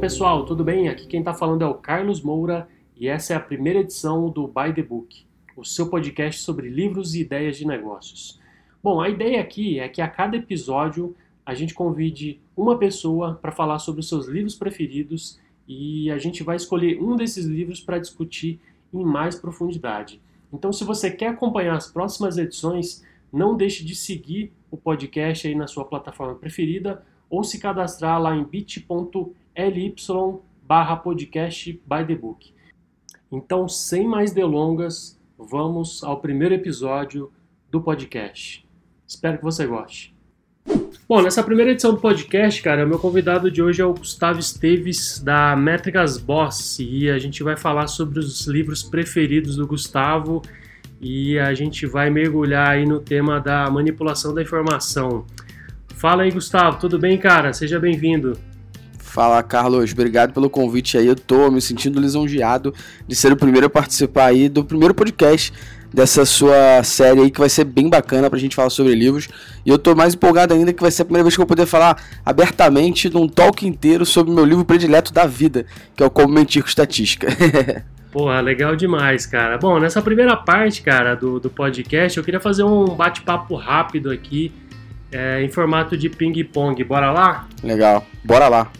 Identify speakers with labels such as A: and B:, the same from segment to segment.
A: pessoal, tudo bem? Aqui quem está falando é o Carlos Moura e essa é a primeira edição do By the Book, o seu podcast sobre livros e ideias de negócios. Bom, a ideia aqui é que a cada episódio a gente convide uma pessoa para falar sobre os seus livros preferidos e a gente vai escolher um desses livros para discutir em mais profundidade. Então, se você quer acompanhar as próximas edições, não deixe de seguir o podcast aí na sua plataforma preferida ou se cadastrar lá em bit.ly barra podcast by the book. Então, sem mais delongas, vamos ao primeiro episódio do podcast. Espero que você goste. Bom, nessa primeira edição do podcast, cara, o meu convidado de hoje é o Gustavo Esteves, da Métricas Boss, e a gente vai falar sobre os livros preferidos do Gustavo e a gente vai mergulhar aí no tema da manipulação da informação. Fala aí, Gustavo, tudo bem, cara? Seja bem-vindo.
B: Fala, Carlos. Obrigado pelo convite aí. Eu tô me sentindo lisonjeado de ser o primeiro a participar aí do primeiro podcast dessa sua série aí que vai ser bem bacana pra gente falar sobre livros. E eu tô mais empolgado ainda que vai ser a primeira vez que eu vou poder falar abertamente num talk inteiro sobre meu livro predileto da vida, que é o Como Mentir com Estatística.
A: Porra, legal demais, cara. Bom, nessa primeira parte, cara, do, do podcast, eu queria fazer um bate-papo rápido aqui é, em formato de ping-pong. Bora lá?
B: Legal, bora lá.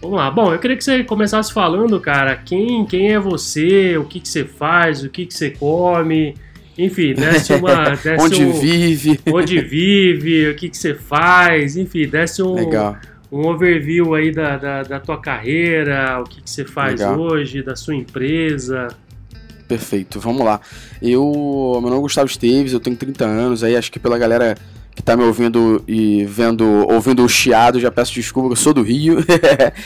A: Vamos lá. Bom, eu queria que você começasse falando, cara, quem, quem é você, o que, que você faz, o que, que você come, enfim, desce uma. Desce
B: onde
A: um,
B: vive.
A: Onde vive, o que, que você faz, enfim, desce um,
B: Legal.
A: um overview aí da, da, da tua carreira, o que, que você faz
B: Legal.
A: hoje, da sua empresa.
B: Perfeito, vamos lá. Eu, meu nome é Gustavo Esteves, eu tenho 30 anos, aí acho que pela galera tá me ouvindo e vendo, ouvindo o chiado, já peço desculpa, eu sou do Rio.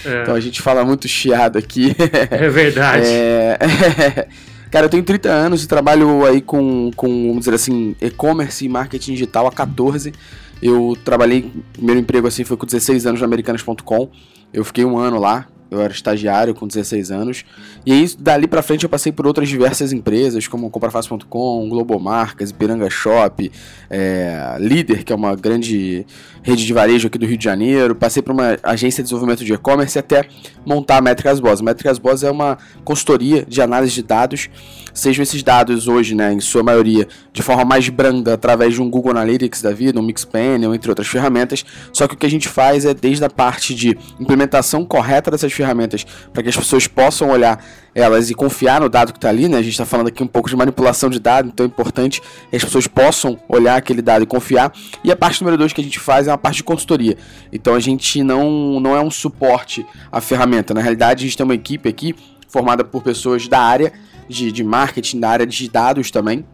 A: É.
B: então a gente fala muito chiado aqui.
A: É verdade.
B: É... Cara, eu tenho 30 anos e trabalho aí com, com vamos dizer assim, e-commerce e marketing digital há 14. Eu trabalhei, primeiro emprego assim foi com 16 anos na Americanas.com. Eu fiquei um ano lá, eu era estagiário com 16 anos. E aí, dali pra frente, eu passei por outras diversas empresas, como Comprafácil.com, Globo Marcas, Ipiranga Shop, é, Líder, que é uma grande rede de varejo aqui do Rio de Janeiro. Passei por uma agência de desenvolvimento de e-commerce até montar a Métricas Boss. A Métricas Boss é uma consultoria de análise de dados. Sejam esses dados hoje, né, em sua maioria, de forma mais branda, através de um Google Analytics da vida, um Mixpanel, entre outras ferramentas. Só que o que a gente faz é desde a parte de implementação correta dessas ferramentas, para que as pessoas possam olhar elas e confiar no dado que está ali, né? A gente está falando aqui um pouco de manipulação de dados, então é importante que as pessoas possam olhar aquele dado e confiar. E a parte número dois que a gente faz é uma parte de consultoria. Então a gente não, não é um suporte à ferramenta. Na realidade, a gente tem uma equipe aqui formada por pessoas da área de, de marketing, da área de dados também.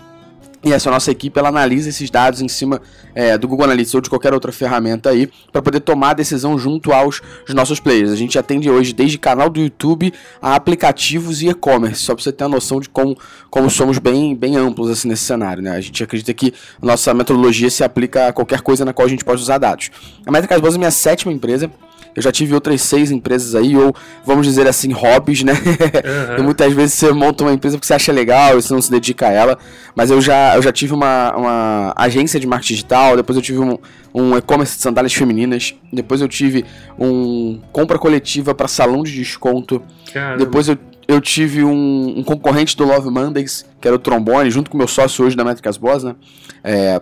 B: E essa nossa equipe ela analisa esses dados em cima é, do Google Analytics ou de qualquer outra ferramenta aí para poder tomar a decisão junto aos, nossos players. A gente atende hoje desde canal do YouTube a aplicativos e e-commerce, só para você ter uma noção de como, como somos bem, bem amplos assim, nesse cenário. Né? A gente acredita que a nossa metodologia se aplica a qualquer coisa na qual a gente pode usar dados. A Métricas Boas é minha sétima empresa. Eu já tive outras seis empresas aí, ou vamos dizer assim, hobbies, né?
A: Uhum.
B: e muitas vezes você monta uma empresa porque você acha legal e você não se dedica a ela. Mas eu já, eu já tive uma, uma agência de marketing digital, depois eu tive um, um e-commerce de sandálias femininas, depois eu tive um compra coletiva para salão de desconto,
A: Caramba.
B: depois eu, eu tive um, um concorrente do Love Mondays, que era o trombone, junto com meu sócio hoje da Métricas Boss, né? É,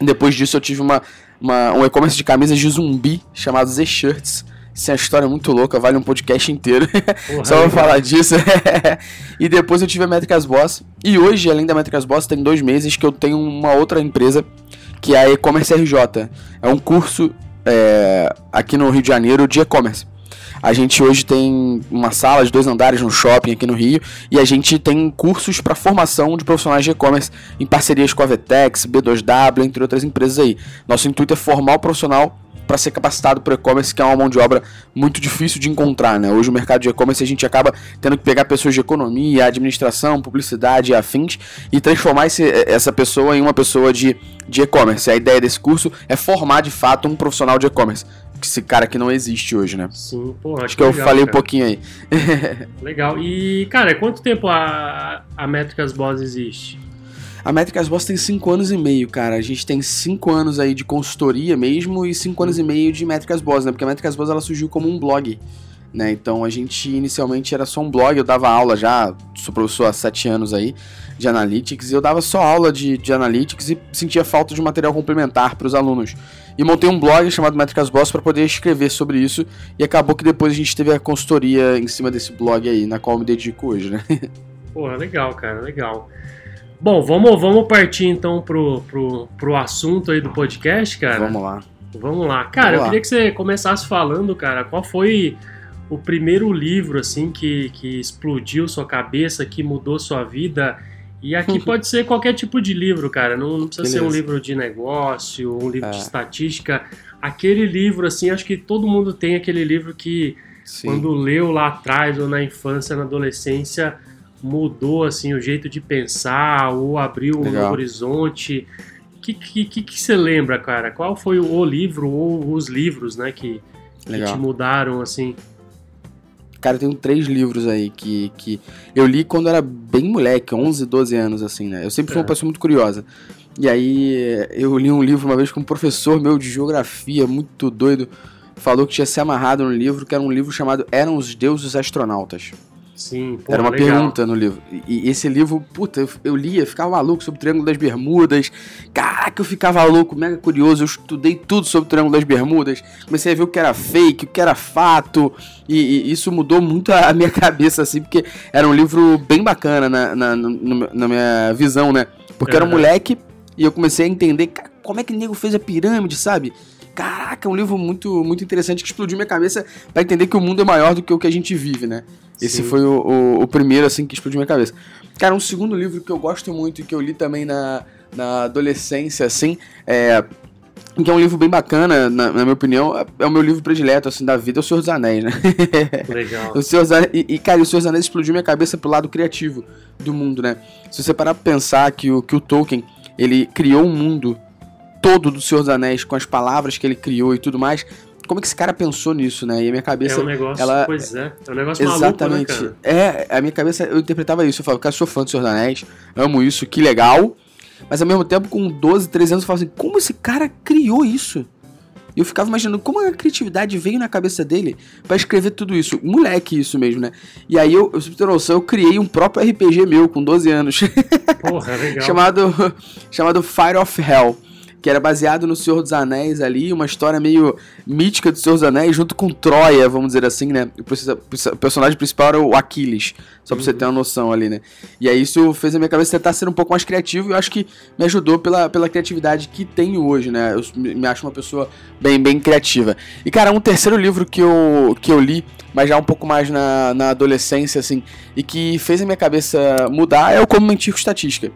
B: depois disso eu tive uma, uma, um e-commerce de camisas de zumbi chamado Z-Shirts. Isso é uma história muito louca, vale um podcast inteiro. Só
A: legal.
B: falar disso. e depois eu tive a Métricas Boss. E hoje, além da Métricas Boss, tem dois meses que eu tenho uma outra empresa, que é a E-Commerce RJ. É um curso é, aqui no Rio de Janeiro de e-commerce. A gente hoje tem uma sala de dois andares no shopping aqui no Rio e a gente tem cursos para formação de profissionais de e-commerce em parcerias com a Vetex, B2W, entre outras empresas aí. Nosso intuito é formar o profissional para ser capacitado para e-commerce, que é uma mão de obra muito difícil de encontrar, né? Hoje o mercado de e-commerce a gente acaba tendo que pegar pessoas de economia, administração, publicidade e afins e transformar esse, essa pessoa em uma pessoa de, de e-commerce. A ideia desse curso é formar de fato um profissional de e-commerce. Esse cara que não existe hoje, né?
A: Sim, porra,
B: Acho que eu
A: legal,
B: falei um
A: cara.
B: pouquinho aí.
A: Legal. E, cara, quanto tempo a, a Métricas Boss existe?
B: A Métricas Boss tem 5 anos e meio, cara. A gente tem 5 anos aí de consultoria mesmo e 5 anos e meio de Métricas Boss, né? Porque a Métricas Boss ela surgiu como um blog. Né? Então a gente inicialmente era só um blog, eu dava aula já, sou professor há sete anos aí de Analytics, e eu dava só aula de, de Analytics e sentia falta de material complementar para os alunos. E montei um blog chamado Métricas Boss para poder escrever sobre isso, e acabou que depois a gente teve a consultoria em cima desse blog aí, na qual eu me dedico hoje, né?
A: Porra, legal, cara, legal. Bom, vamos, vamos partir então pro, pro, pro assunto aí do podcast, cara.
B: Vamos lá.
A: Vamos lá. Cara, vamos eu queria que você começasse falando, cara, qual foi o primeiro livro, assim, que, que explodiu sua cabeça, que mudou sua vida? E aqui pode ser qualquer tipo de livro, cara. Não, não precisa Beleza. ser um livro de negócio, um livro é. de estatística. Aquele livro, assim, acho que todo mundo tem aquele livro que, Sim. quando leu lá atrás, ou na infância, na adolescência, mudou assim o jeito de pensar ou abriu Legal. um horizonte. O que, que, que, que, você lembra, cara? Qual foi o livro ou os livros, né, que, que te mudaram assim?
B: Cara, eu tenho três livros aí que, que eu li quando era bem moleque, 11, 12 anos, assim, né? Eu sempre fui é. uma pessoa muito curiosa. E aí eu li um livro uma vez com um professor meu de geografia, muito doido, falou que tinha se amarrado no livro, que era um livro chamado Eram os Deuses Astronautas.
A: Sim,
B: Era uma legal. pergunta no livro. E, esse livro, puta, eu, eu lia, ficava maluco sobre o Triângulo das Bermudas. Caraca, eu ficava louco, mega curioso. Eu estudei tudo sobre o Triângulo das Bermudas. Comecei a ver o que era fake, o que era fato. E, e isso mudou muito a, minha cabeça, assim, porque era um livro bem bacana na, na, na, na minha visão, né? Porque era um moleque e eu comecei a entender como é que o nego fez a pirâmide, sabe? Caraca, é um livro muito, muito interessante que explodiu minha cabeça para entender que o mundo é maior do que o que a gente vive, né? Esse foi o, o, o, primeiro, assim, que explodiu minha cabeça. Cara, um segundo livro que eu gosto muito e que eu li também na, na adolescência, assim, é. Que é um livro bem bacana, na, na minha opinião, é, é o meu livro predileto, assim, da vida, é O Senhor dos Anéis, né?
A: Legal.
B: o Senhor Anéis, e, e, cara, O Senhor dos Anéis explodiu minha cabeça pro lado criativo do mundo, né? Se você parar pra pensar que o, que o Tolkien, ele criou um mundo todo do Senhor dos Anéis, com as palavras que ele criou e tudo mais, como é que esse cara pensou nisso, né? E a minha cabeça.
A: É um negócio, ela, pois é. É um negócio
B: exatamente,
A: maluco, né,
B: É, a minha cabeça, eu interpretava isso. Eu falava, cara, sou fã do Senhor dos Anéis, amo isso, que legal. Mas ao mesmo tempo, com 12, 13 anos, eu falava assim, como esse cara criou isso? E eu ficava imaginando como a criatividade veio na cabeça dele para escrever tudo isso. Moleque, isso mesmo, né? E aí eu, eu, pra ter noção, eu criei um próprio RPG meu com 12 anos.
A: Porra, legal.
B: chamado, chamado Fire of Hell que era baseado no Senhor dos Anéis ali, uma história meio mítica do Senhor dos Anéis, junto com Troia, vamos dizer assim, né? O personagem principal era o Aquiles, só pra uhum. você ter uma noção ali, né? E aí isso fez a minha cabeça tentar ser um pouco mais criativo e eu acho que me ajudou pela, pela criatividade que tenho hoje, né? Eu me acho uma pessoa bem, bem criativa. E, cara, um terceiro livro que eu, que eu li, mas já um pouco mais na, na adolescência, assim, e que fez a minha cabeça mudar é o Como Mentir com Estatística.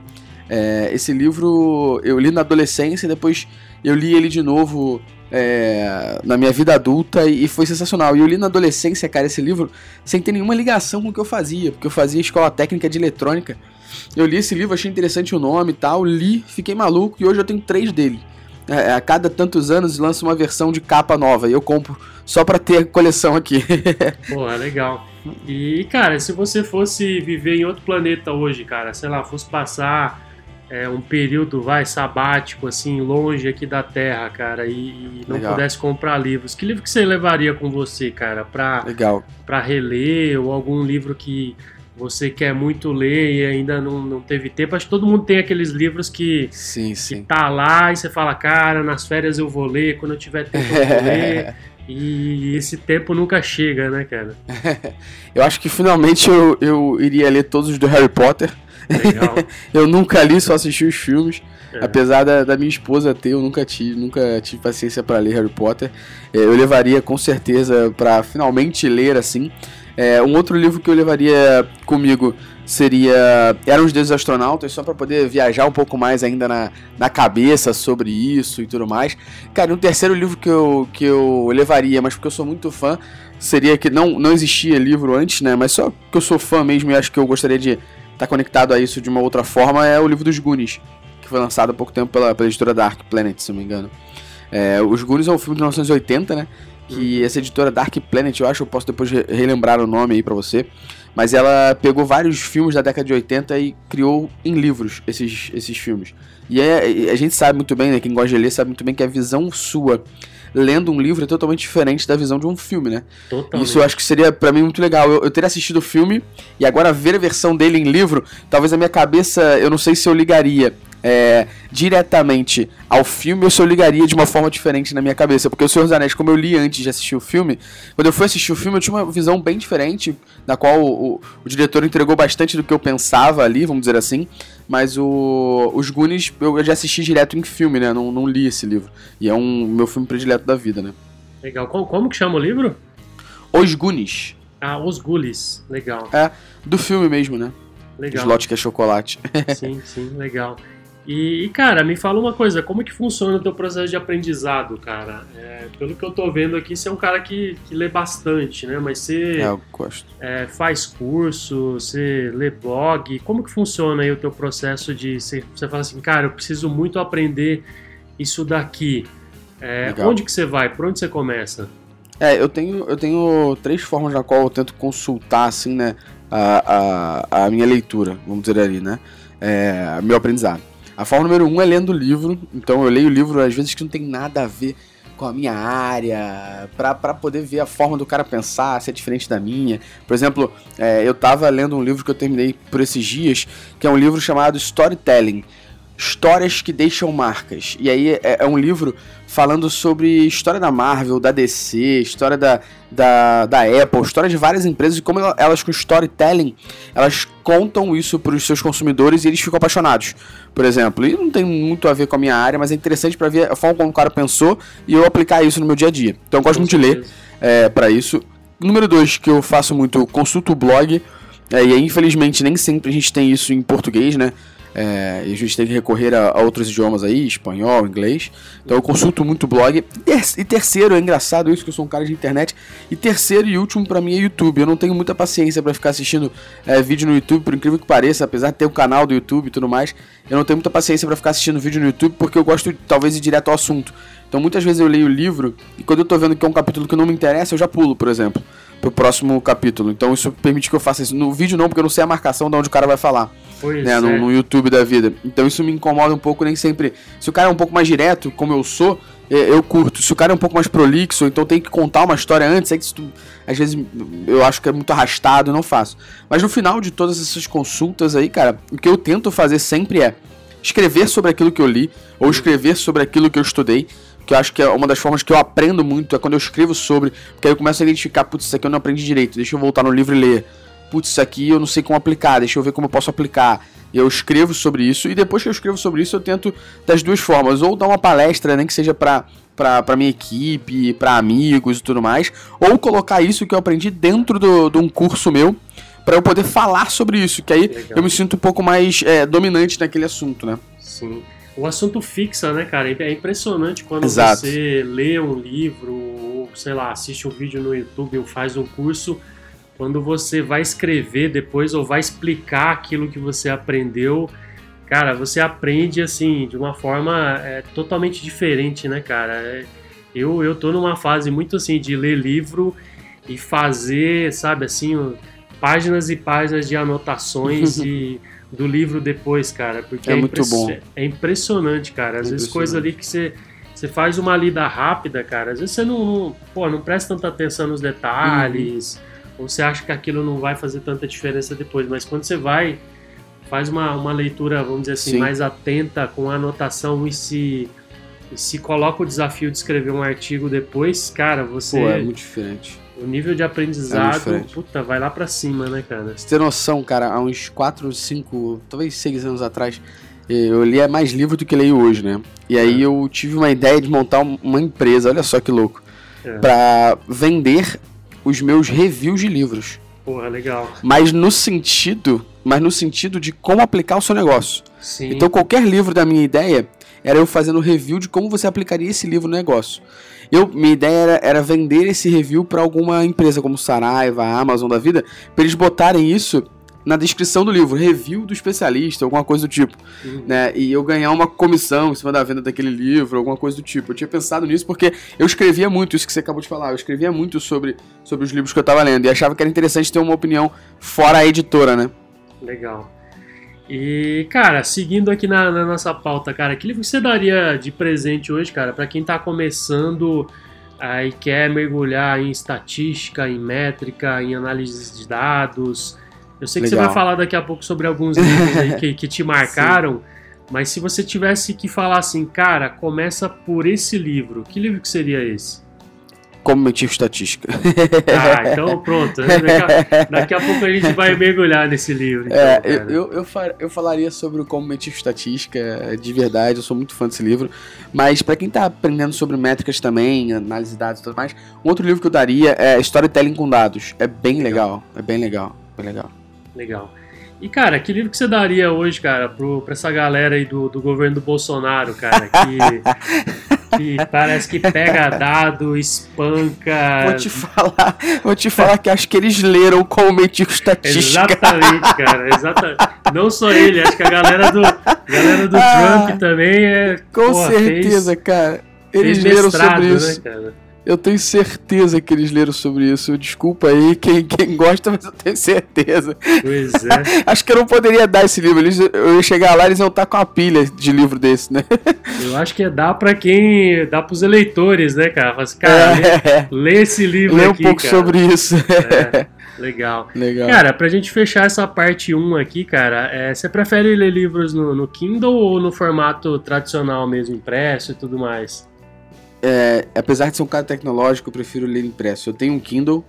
B: É, esse livro eu li na adolescência e depois eu li ele de novo é, na minha vida adulta e foi sensacional. E eu li na adolescência, cara, esse livro sem ter nenhuma ligação com o que eu fazia, porque eu fazia escola técnica de eletrônica. Eu li esse livro, achei interessante o nome e tal, li, fiquei maluco e hoje eu tenho três dele. É, a cada tantos anos lança uma versão de capa nova e eu compro só pra ter a coleção aqui.
A: Pô, é legal. E, cara, se você fosse viver em outro planeta hoje, cara, sei lá, fosse passar é, um período, vai, sabático, assim, longe aqui da Terra, cara, e, e não Legal. pudesse comprar livros, que livro que você levaria com você, cara, pra,
B: Legal.
A: pra reler, ou algum livro que você quer muito ler e ainda não, não teve tempo? Acho que todo mundo tem aqueles livros que,
B: sim, sim.
A: que tá lá e você fala, cara, nas férias eu vou ler, quando eu tiver tempo eu vou ler. E esse tempo nunca chega, né, cara?
B: eu acho que finalmente eu, eu iria ler todos os do Harry Potter. eu nunca li, só assisti os filmes. É. Apesar da, da, minha esposa ter, eu nunca tive, nunca tive paciência para ler Harry Potter. É, eu levaria com certeza para finalmente ler assim. É, um outro livro que eu levaria comigo seria Eram os Deuses Astronautas, só para poder viajar um pouco mais ainda na, na cabeça sobre isso e tudo mais. Cara, um terceiro livro que eu, que eu levaria, mas porque eu sou muito fã, seria que não, não existia livro antes, né? Mas só que eu sou fã mesmo e acho que eu gostaria de está conectado a isso de uma outra forma é o livro dos Goonies, que foi lançado há pouco tempo pela, pela editora Dark Planet, se não me engano. É, os Goonies é um filme de 1980, né? que essa editora Dark Planet, eu acho, eu posso depois re- relembrar o nome aí pra você, mas ela pegou vários filmes da década de 80 e criou em livros esses, esses filmes. E é- e a gente sabe muito bem, né, quem gosta de ler sabe muito bem que a visão sua lendo um livro é totalmente diferente da visão de um filme, né?
A: Totalmente.
B: Isso eu acho que seria pra mim muito legal. Eu, eu teria assistido o filme e agora ver a versão dele em livro, talvez a minha cabeça, eu não sei se eu ligaria é, diretamente ao filme eu ligaria de uma forma diferente na minha cabeça. Porque o Senhor dos Anéis, como eu li antes de assistir o filme, quando eu fui assistir o filme eu tinha uma visão bem diferente, da qual o, o- o diretor entregou bastante do que eu pensava ali, vamos dizer assim. Mas o, os Goonies eu já assisti direto em filme, né? Não, não li esse livro. E é um meu filme predileto da vida, né?
A: Legal. Como, como que chama o livro?
B: Os Goonies.
A: Ah, Os Gullies. Legal.
B: Do filme mesmo, né?
A: Legal.
B: Slot que é chocolate.
A: Sim, sim, legal. E, cara, me fala uma coisa, como que funciona o teu processo de aprendizado, cara? É, pelo que eu tô vendo aqui, você é um cara que, que lê bastante, né? Mas você
B: É, eu gosto.
A: é, faz curso, você lê blog. Como que funciona aí o teu processo de... Você, você fala assim, cara, eu preciso muito aprender isso daqui. É, onde que você vai? Por onde você começa?
B: É, eu tenho, eu tenho três formas na qual eu tento consultar, assim, né, a, a, a minha leitura, vamos dizer ali, né, é, meu aprendizado. A forma número um é lendo livro, então eu leio livro às vezes que não tem nada a ver com a minha área, pra poder ver a forma do cara pensar, se é diferente da minha. Por exemplo, é, eu tava lendo um livro que eu terminei por esses dias, que é um livro chamado Storytelling. Histórias que deixam marcas. E aí é, é um livro falando sobre história da Marvel, da DC, história da, da, da Apple, história de várias empresas e como ela- elas com storytelling, elas contam isso para os seus consumidores e eles ficam apaixonados. Por exemplo, e não tem muito a ver com a minha área, mas é interessante para ver a forma como o cara pensou e eu aplicar isso no meu dia a dia. Então eu gosto muito de ler é, para isso. Número dois, que eu faço muito, eu consulto o blog. é, e aí, infelizmente, nem sempre a gente tem isso em português, né? É, e a gente tem que recorrer a, a outros idiomas aí, espanhol, inglês. Então eu consulto muito blog. E ter- terceiro, é engraçado isso, que eu sou um cara de internet. E terceiro e último pra mim é YouTube. Eu não tenho muita paciência pra ficar assistindo é, vídeo no YouTube, por incrível que pareça, apesar de ter o canal do YouTube e tudo mais. Eu não tenho muita paciência pra ficar assistindo vídeo no YouTube porque eu gosto talvez de ir direto ao assunto. Então muitas vezes eu leio o livro e quando eu tô vendo que é um capítulo que não me interessa, eu já pulo, por exemplo, pro próximo capítulo. Então isso permite que eu faça isso. No vídeo não, porque eu não sei a marcação de onde o cara vai falar
A: Pois
B: né,
A: é.
B: no, no YouTube da vida. Então isso me incomoda um pouco, nem sempre. Se o cara é um pouco mais direto, como eu sou, é, eu curto. Se o cara é um pouco mais prolixo, então tem que contar uma história antes, é que isso, às vezes eu acho que é muito arrastado, não faço. Mas no final de todas essas consultas aí, cara, o que eu tento fazer sempre é escrever sobre aquilo que eu li, ou escrever sobre aquilo que eu estudei. Que eu acho que é uma das formas que eu aprendo muito, é quando eu escrevo sobre, porque aí eu começo a identificar, putz, isso aqui eu não aprendi direito, deixa eu voltar no livro e ler putz, isso aqui eu não sei como aplicar, deixa eu ver como eu posso aplicar. Eu escrevo sobre isso e depois que eu escrevo sobre isso eu tento das duas formas, ou dar uma palestra, nem que seja pra, pra, pra minha equipe, pra amigos e tudo mais, ou colocar isso que eu aprendi dentro do- de um curso meu pra eu poder falar sobre isso, que aí
A: Legal.
B: eu me sinto um pouco mais é, dominante naquele assunto, né?
A: Sim. O assunto fixa, né, cara? É impressionante quando
B: Exato.
A: você lê um livro, ou sei lá, assiste um vídeo no YouTube ou faz um curso. Quando você vai escrever depois ou vai explicar aquilo que você aprendeu, cara, você aprende assim de uma forma é, totalmente diferente, né, cara? É, eu, eu tô numa fase muito assim de ler livro e fazer, sabe, assim, páginas e páginas de anotações e do livro depois, cara, porque
B: É muito bom.
A: é impressionante, cara. Às
B: É
A: vezes
B: impressionante.
A: coisa ali que você você faz uma lida rápida, cara. Às vezes você não, não, pô, não presta tanta atenção nos detalhes,
B: Uhum.
A: ou você acha que aquilo não vai fazer tanta diferença depois, mas quando você vai faz uma, uma leitura, vamos dizer assim,
B: Sim.
A: mais atenta com a anotação e se e se coloca o desafio de escrever um artigo depois, cara, você
B: Pô, é muito diferente.
A: O nível de
B: É
A: aprendizado,
B: diferente.
A: puta, vai lá pra cima, né, cara?
B: Você ter noção, cara, há uns 4, 5, talvez 6 anos atrás, eu lia mais livro do que leio hoje, né? E aí
A: É.
B: eu tive uma ideia de montar um- uma empresa, olha só que louco,
A: É.
B: pra vender os meus reviews de livros.
A: Porra, legal.
B: Mas no sentido, mas no sentido de como aplicar o seu negócio.
A: Sim.
B: Então qualquer livro da minha ideia era eu fazendo review de como você aplicaria esse livro no negócio. Eu, minha ideia era, era vender esse review para alguma empresa como Saraiva, Amazon da vida, para eles botarem isso na descrição do livro, review do especialista, alguma coisa do tipo, uhum. né? E eu ganhar uma comissão em cima da venda daquele livro, alguma coisa do tipo. Eu tinha pensado nisso porque eu escrevia muito, isso que você acabou de falar, eu escrevia muito sobre, sobre os livros que eu estava lendo e achava que era interessante ter uma opinião fora a editora, né?
A: Legal. E, cara, seguindo aqui na, na, nossa pauta, cara, que livro você daria de presente hoje, cara, para quem tá começando aí quer mergulhar em estatística, em métrica, em análise de dados? Eu sei que Legal. você vai falar daqui a pouco sobre alguns livros aí que, que te marcaram, mas se você tivesse que falar assim, cara, começa por esse livro, que livro que seria esse?
B: Como medir estatística.
A: Ah, então pronto. Daqui a, daqui a, pouco a gente vai mergulhar nesse livro. Então,
B: é, eu, eu, eu, falaria sobre o como medir estatística, de verdade, eu sou muito fã desse livro. Mas para quem está aprendendo sobre métricas também, análise de dados e tudo mais, um outro livro que eu daria é Storytelling com Dados. É bem legal, é bem legal, bem legal.
A: Legal. E, cara, que livro que você daria hoje, cara, pro, pra essa galera aí do, do governo do Bolsonaro, cara, que, que parece que pega dado, espanca...
B: Vou te falar, vou te falar que acho que eles leram com o Metico Estatística.
A: Exatamente, cara, exatamente. Não só ele, acho que a galera do, galera do ah, Trump também é...
B: Com porra, certeza, fez, cara. Eles leram sobre né, isso. Né, cara? Eu tenho certeza que eles leram sobre isso. Desculpa aí quem, quem gosta, mas eu tenho certeza.
A: Pois é.
B: Acho que eu não poderia dar esse livro. Eles, eu ia chegar lá e eles iam estar com uma pilha de livro desse, né?
A: Eu acho que é dar pra quem. dá pros eleitores, né, cara? Fala assim, cara, é. lê, lê, esse livro lê aqui.
B: Lê um pouco
A: cara.
B: sobre isso.
A: É. Legal.
B: Legal.
A: Cara, pra gente fechar essa parte 1 aqui, cara, é, você prefere ler livros no, no Kindle ou no formato tradicional mesmo, impresso e tudo mais?
B: É, apesar de ser um cara tecnológico, eu prefiro ler impresso. Eu tenho um Kindle,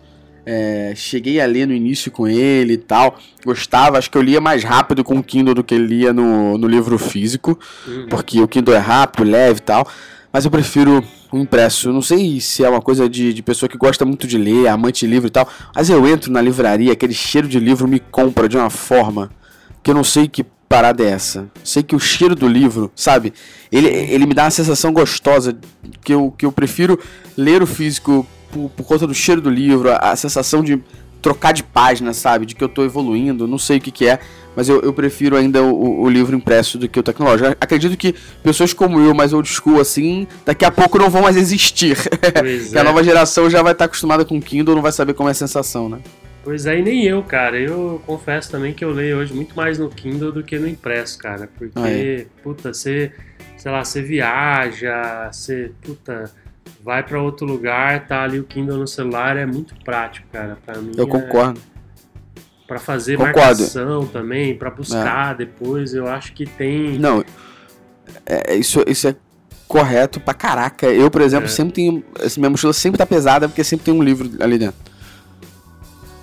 B: é, cheguei a ler no início com ele e tal, gostava, acho que eu lia mais rápido com o Kindle do que lia no, no livro físico, uhum. porque o Kindle é rápido, leve e tal, mas eu prefiro o impresso. Eu não sei se é uma coisa de, de pessoa que gosta muito de ler, amante de livro e tal, mas eu entro na livraria, aquele cheiro de livro me compra de uma forma que eu não sei que parada é essa? Sei que o cheiro do livro, sabe? Ele, ele me dá uma sensação gostosa que eu, que eu prefiro ler o físico por, por conta do cheiro do livro, a, a, sensação de trocar de página, sabe? De que eu tô evoluindo, não sei o que, que é, mas eu, eu prefiro ainda o, o, livro impresso do que o tecnológico. Acredito que pessoas como eu, mais old school assim, daqui a pouco não vão mais existir. Pois é. a nova geração já vai estar acostumada com Kindle, não vai saber como é a sensação, né?
A: Pois é, e nem eu, cara. Eu confesso também que eu leio hoje muito mais no Kindle do que no impresso, cara. Porque, ah, puta, você, sei lá, você viaja, você, puta, vai para outro lugar, tá ali o Kindle no celular, é muito prático, cara. Pra mim.
B: Eu concordo.
A: É, para fazer concordo. marcação também, para buscar é. depois, eu acho que tem.
B: Não, é, isso, isso é correto pra caraca. Eu, por exemplo, é. sempre tenho. Minha mochila sempre tá pesada porque sempre tem um livro ali dentro.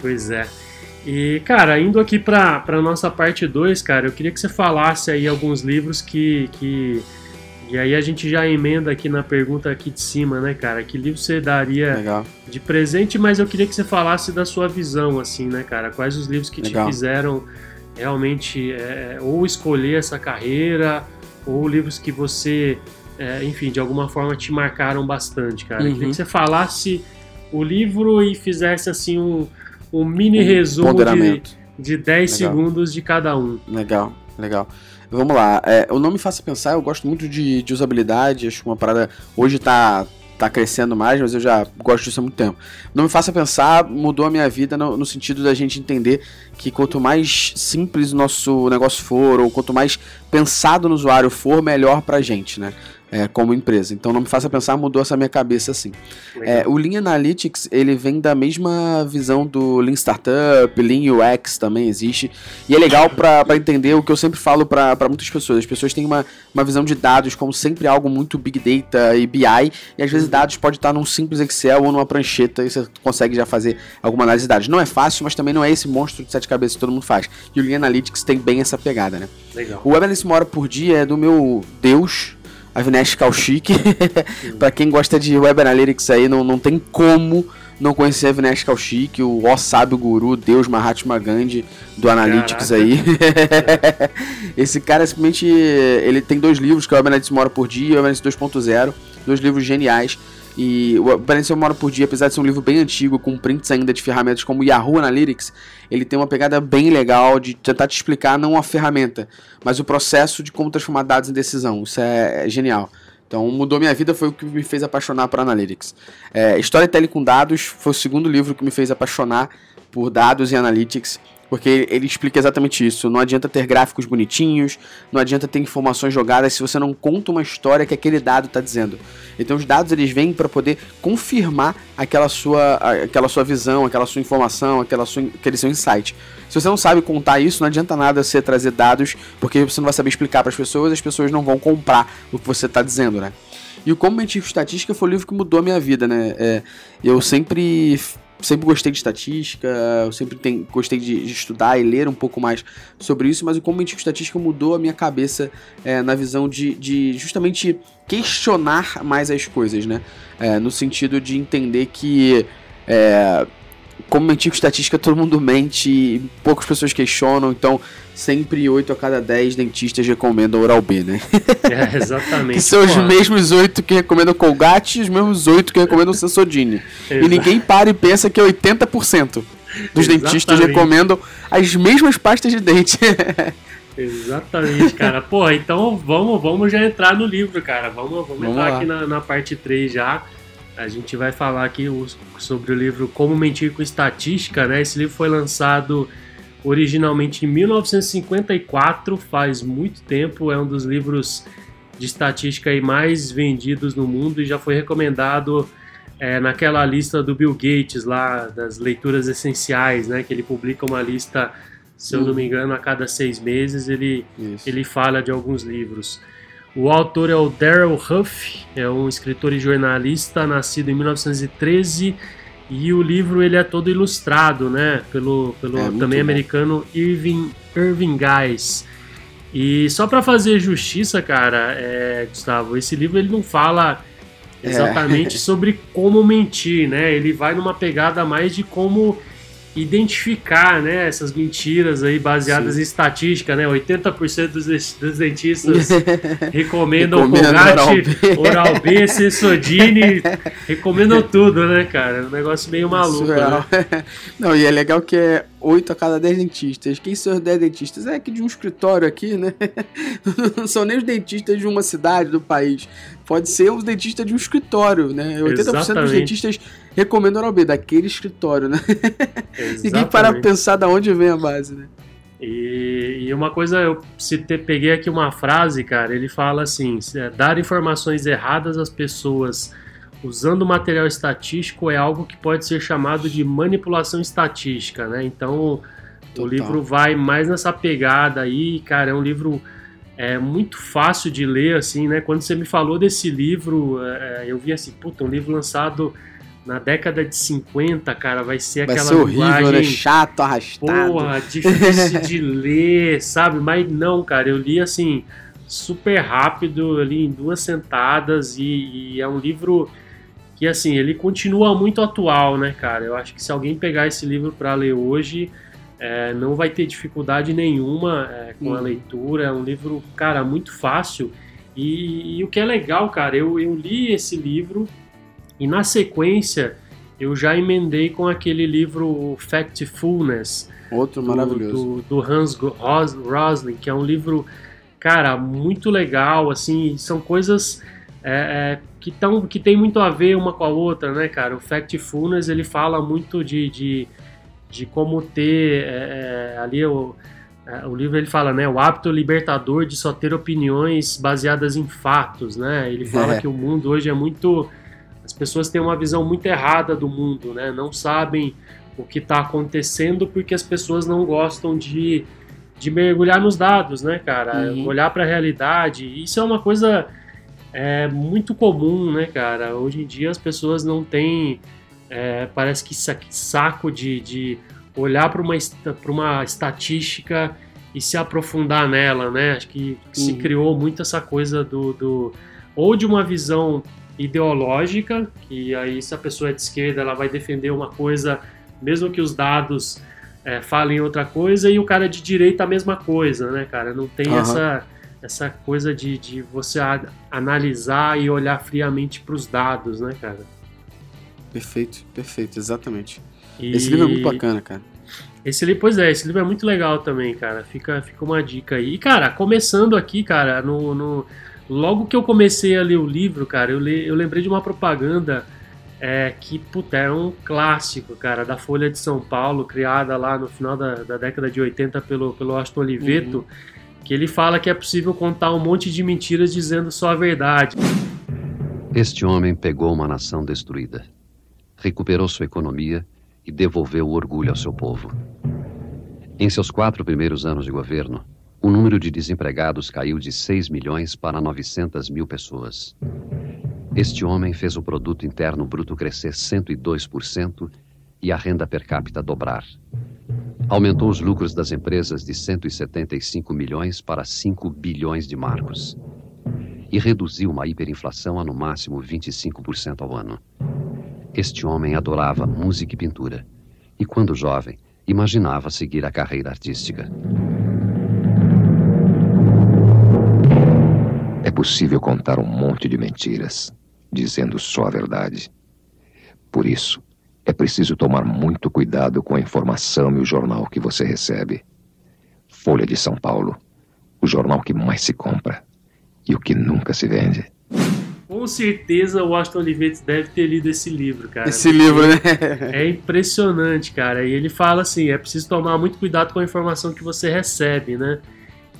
A: Pois é. E, cara, indo aqui pra, pra nossa parte 2, cara, eu queria que você falasse aí alguns livros que, que. E aí a gente já emenda aqui na pergunta aqui de cima, né, cara? Que livro você daria
B: Legal.
A: de presente, mas eu queria que você falasse da sua visão, assim, né, cara? Quais os livros que Legal. te fizeram realmente é, ou escolher essa carreira, ou livros que você, é, enfim, de alguma forma te marcaram bastante, cara. Uhum. Eu queria que uhum. você falasse o livro e fizesse, assim, um um mini um resumo de, de 10 legal. segundos de cada um.
B: Legal, legal. Vamos lá. É, o Não Me Faça Pensar, eu gosto muito de, de usabilidade, acho que uma parada. Hoje tá, tá crescendo mais, mas eu já gosto disso há muito tempo. Não Me Faça Pensar mudou a minha vida no, no sentido da gente entender que quanto mais simples o nosso negócio for, ou quanto mais pensado no usuário for, melhor pra gente, né? É, como empresa. Então não me faça pensar, mudou essa minha cabeça assim. É, o Lean Analytics ele vem da mesma visão do Lean Startup, Lean UX também existe. E é legal para entender o que eu sempre falo para muitas pessoas. As pessoas têm uma, uma visão de dados como sempre algo muito Big Data e BI, e às vezes uhum. dados pode estar num simples Excel ou numa prancheta e você consegue já fazer alguma análise de dados. Não é fácil, mas também não é esse monstro de sete cabeças que todo mundo faz. E o Lean Analytics tem bem essa pegada, né?
A: Legal.
B: O Web Analytics uma hora por dia é do meu Deus, Avinash Kaushik. para quem gosta de Web Analytics aí, não, não tem como não conhecer Avinash Kaushik, o ó sábio guru, Deus Mahatma Gandhi do Analytics Caraca. aí. Esse cara simplesmente ele tem dois livros, que é o Web Analytics uma hora por dia e o Web Analytics 2.0, dois livros geniais. E o Aparência Uma Hora por Dia, apesar de ser um livro bem antigo, com prints ainda de ferramentas como Yahoo Analytics, ele tem uma pegada bem legal de tentar te explicar não a ferramenta, mas o processo de como transformar dados em decisão. Isso é, é genial. Então, mudou minha vida, foi o que me fez apaixonar por Analytics. É, Storytelling com Dados foi o segundo livro que me fez apaixonar por dados e Analytics. Porque ele explica exatamente isso. Não adianta ter gráficos bonitinhos, não adianta ter informações jogadas se você não conta uma história que aquele dado está dizendo. Então os dados eles vêm para poder confirmar aquela sua, aquela sua visão, aquela sua informação, aquela sua, aquele seu insight. Se você não sabe contar isso, não adianta nada você trazer dados, porque você não vai saber explicar para as pessoas, as pessoas não vão comprar o que você está dizendo, né? E o Como Mentir Estatística foi o livro que mudou a minha vida, né? É, eu sempre sempre gostei de estatística, eu sempre tem, gostei de, de, estudar e ler um pouco mais sobre isso, mas o como estatística mudou a minha cabeça é, na visão de, de, justamente questionar mais as coisas, né? É, no sentido de entender que é, como mentir com estatística, todo mundo mente e poucas pessoas questionam, então sempre 8 a cada 10 dentistas recomendam Oral B, né?
A: É, exatamente.
B: que são os mesmos 8 que recomendam Colgate e os mesmos 8 que recomendam Sensodyne. e ninguém para e pensa que 80% dos exatamente. dentistas recomendam as mesmas pastas de dente.
A: Exatamente, cara. Pô, então vamos, vamos já entrar no livro, cara. Vamos, vamos, vamos entrar lá. aqui na, na parte 3 já. A gente vai falar aqui sobre o livro Como Mentir com Estatística, né? Esse livro foi lançado originalmente em 1954, faz muito tempo, é um dos livros de estatística mais vendidos no mundo e já foi recomendado é, naquela lista do Bill Gates lá, das leituras essenciais, né? Que ele publica uma lista, se eu não me engano, a cada seis meses ele, ele fala de alguns livros. O autor é o Darrell Huff, é um escritor e jornalista nascido em 1913 e o livro ele é todo ilustrado, né, pelo, pelo é, também bom. americano Irving Irving Guys. E só para fazer justiça, cara, é, Gustavo, esse livro ele não fala é. exatamente é. sobre como mentir, né? Ele vai numa pegada mais de como identificar né, essas mentiras aí baseadas Sim. em estatística, né? 80% dos, dos dentistas recomendam Colgate, Oral B, Sensodine, recomendam tudo, né, cara? Um negócio meio maluco, né?
B: Não, e é legal que é 8 a cada 10 dentistas. Quem são os 10 dentistas? É aqui de um escritório aqui, né? Não são nem os dentistas de uma cidade do país. Pode ser os dentistas de um escritório, né? 80% Exatamente. dos dentistas recomendam Oral B, daquele escritório, né? Ninguém para pensar de onde vem a base, né?
A: E, e, uma coisa, eu citei, peguei aqui uma frase, cara, ele fala assim: é, dar informações erradas às pessoas usando material estatístico é algo que pode ser chamado de manipulação estatística, né? Então Total. o livro vai mais nessa pegada aí, cara, é um livro é muito fácil de ler, assim, né? Quando você me falou desse livro, é, eu vi assim, puta, um livro lançado na década de 50, cara, vai ser vai aquela
B: ser horrível, né? linguagem... né? Chato, arrastado.
A: Porra, difícil de ler, sabe? Mas não, cara, eu li assim, super rápido, ali em duas sentadas e, e é um livro que assim, ele continua muito atual, né, cara? Eu acho que se alguém pegar esse livro para ler hoje, é, não vai ter dificuldade nenhuma é, com a uhum. leitura. É um livro, cara, muito fácil. E, e, o que é legal, cara, eu, eu li esse livro e na sequência eu já emendei com aquele livro Factfulness.
B: Outro maravilhoso.
A: Do, do Hans Rosling, que é um livro, cara, muito legal, assim, são coisas é, é, que, tão, que tem muito a ver uma com a outra, né, cara? O Factfulness, ele fala muito de, de, de como ter é, é ali o, é, o livro ele fala, né, o hábito libertador de só ter opiniões baseadas em fatos, né? Ele fala é. que o mundo hoje é muito as pessoas têm uma visão muito errada do mundo, né? Não sabem o que está acontecendo porque as pessoas não gostam de, de mergulhar nos dados, né, cara? Uhum. Olhar para a realidade. Isso é uma coisa é muito comum, né, cara? Hoje em dia as pessoas não têm, é, parece que saco de, de olhar para uma, uma estatística e se aprofundar nela, né? Acho que se criou muito essa coisa do, do ou de uma visão ideológica, que aí se a pessoa é de esquerda ela vai defender uma coisa, mesmo que os dados é, falem outra coisa, e o cara de direita a mesma coisa, né, cara? Não tem uhum. essa essa coisa de, de você analisar e olhar friamente para os dados, né, cara?
B: Perfeito, perfeito, exatamente. E... Esse livro é muito bacana, cara.
A: Esse livro, pois é, esse livro é muito legal também, cara. Fica, fica uma dica aí. E, cara, começando aqui, cara, no, no logo que eu comecei a ler o livro, cara, eu, le, eu lembrei de uma propaganda é, que, puta, é um clássico, cara, da Folha de São Paulo, criada lá no final da, da década de 80 pelo, pelo Austin Oliveto, uhum. que ele fala que é possível contar um monte de mentiras dizendo só a verdade.
C: Este homem pegou uma nação destruída, recuperou sua economia e devolveu o orgulho ao seu povo. Em seus quatro primeiros anos de governo, o número de desempregados caiu de 6 milhões para 900 mil pessoas. Este homem fez o produto interno bruto crescer 102% e a renda per capita dobrar. Aumentou os lucros das empresas de 175 milhões para 5 bilhões de marcos. E reduziu uma hiperinflação a no máximo 25% ao ano. Este homem adorava música e pintura, e quando jovem, imaginava seguir a carreira artística.
D: É possível contar um monte de mentiras, dizendo só a verdade. Por isso, é preciso tomar muito cuidado com a informação e o jornal que você recebe. Folha de São Paulo, o jornal que mais se compra e o que nunca se vende
A: com certeza o Aston Olivetti deve ter lido esse livro, cara.
B: Esse livro, né?
A: É impressionante, cara. E ele fala assim: é preciso tomar muito cuidado com a informação que você recebe, né?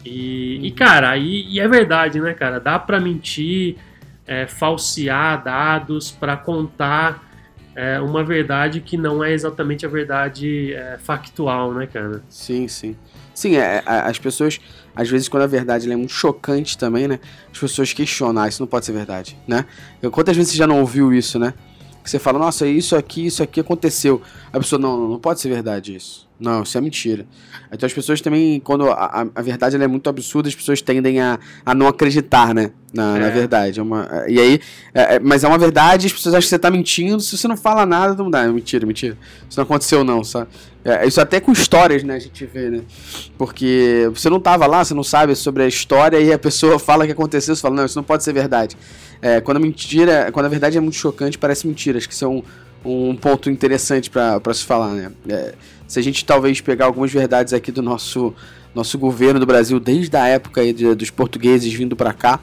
A: E, e cara, e, e, é verdade, né, cara? Dá para mentir, é, falsear dados para contar é, uma verdade que não é exatamente a verdade é, factual, né, cara?
B: Sim, sim. Sim, é, as pessoas, às vezes, quando a verdade é muito chocante também, né? As pessoas questionam, ah, isso não pode ser verdade, né? Quantas vezes você já não ouviu isso, né? Que você fala, nossa, isso aqui, isso aqui aconteceu. A pessoa, não, não pode ser verdade isso. Não, isso é mentira. Então as pessoas também, quando a, a verdade é muito absurda, as pessoas tendem a, a não acreditar, né? Na, é. na verdade. É uma, e aí, é, é, mas é uma verdade, as pessoas acham que você está mentindo. Se você não fala nada, não dá. É mentira, mentira. Isso não aconteceu, não, sabe? É, isso até com histórias, né? A gente vê, né? Porque você não estava lá, você não sabe sobre a história e a pessoa fala que aconteceu, você fala, não, isso não pode ser verdade. É, quando a mentira, quando a verdade é muito chocante, parece mentira. Acho que isso é um, um ponto interessante para se falar, né? Se a gente talvez pegar algumas verdades aqui do nosso, nosso governo do Brasil, desde a época aí de, dos portugueses vindo para cá,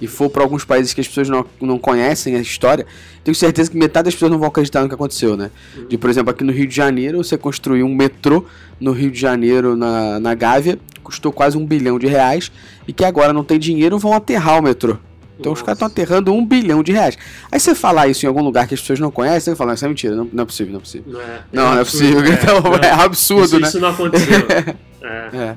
B: e for para alguns países que as pessoas não, não conhecem a história, tenho certeza que metade das pessoas não vão acreditar no que aconteceu, né? De, por exemplo, aqui no Rio de Janeiro, você construiu um metrô no Rio de Janeiro, na, na Gávea, custou quase um bilhão de reais, e que agora não tem dinheiro, vão aterrar o metrô. Então Nossa. os caras estão aterrando um bilhão de reais. Aí você falar isso em algum lugar que as pessoas não conhecem, você fala, isso é mentira, não, não é possível, não é possível. Não é, não, é, não é possível. É, então não, é absurdo,
A: isso,
B: né?
A: Isso não aconteceu. é.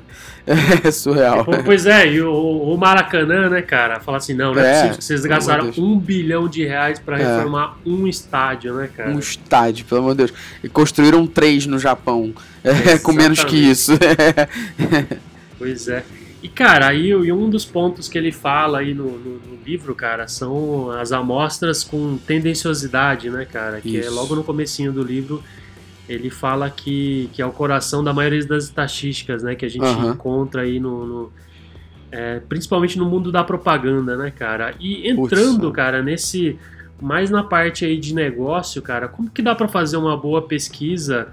B: É surreal.
A: Pois é, e o, o, Maracanã, né, cara? Fala assim, não, não é, é possível que vocês gastaram um bilhão de reais para é. reformar um estádio, né, cara?
B: Um estádio, pelo amor de Deus. E construíram três no Japão, é, com menos que isso.
A: pois é. E, cara, aí e um dos pontos que ele fala aí no, no, no, livro, cara, são as amostras com tendenciosidade, né, cara? Que é Isso. é logo no comecinho do livro, ele fala que, que é o coração da maioria das estatísticas, né? Que a gente uhum. encontra aí no... no é, principalmente no mundo da propaganda, né, cara? E entrando, Puxa. cara, nesse... Mais na parte aí de negócio, cara, como que dá para fazer uma boa pesquisa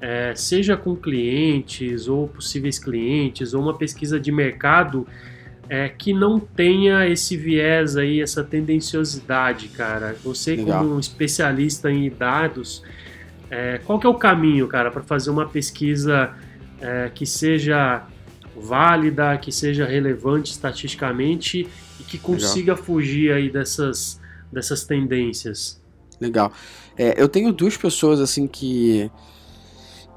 A: é, seja com clientes ou possíveis clientes, ou uma pesquisa de mercado é, que não tenha esse viés aí, essa tendenciosidade, cara. Você Legal. como um especialista em dados, é, qual que é o caminho, cara, para fazer uma pesquisa é, que seja válida, que seja relevante estatisticamente e que consiga Legal. fugir aí dessas, dessas tendências?
B: Legal. É, eu tenho duas pessoas assim que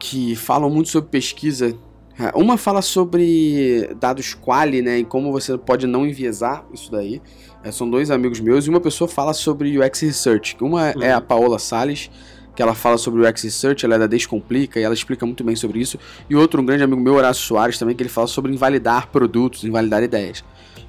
B: que falam muito sobre pesquisa. É, uma fala sobre dados quali, né, e como você pode não enviesar isso daí. É, são dois amigos meus e uma pessoa fala sobre UX Research. Uma uhum. é a Paola Sales, que ela fala sobre o UX Research, ela é da Descomplica e ela explica muito bem sobre isso. E outro um grande amigo meu, Horácio Soares, também, que ele fala sobre invalidar produtos, invalidar ideias.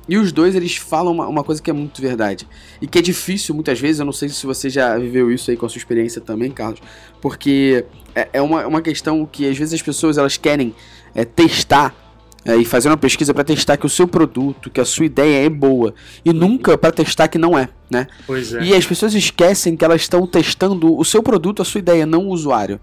B: E os dois, eles falam uma, uma, coisa que é muito verdade. E que é difícil muitas vezes, eu não sei se você já viveu isso aí com a sua experiência também, Carlos. Porque é, é uma, uma questão que às vezes as pessoas elas querem é, testar é, e fazer uma pesquisa para testar que o seu produto, que a sua ideia é boa e nunca para testar que não é, né?
A: Pois é.
B: E as pessoas esquecem que elas estão testando o seu produto, a sua ideia, não o usuário.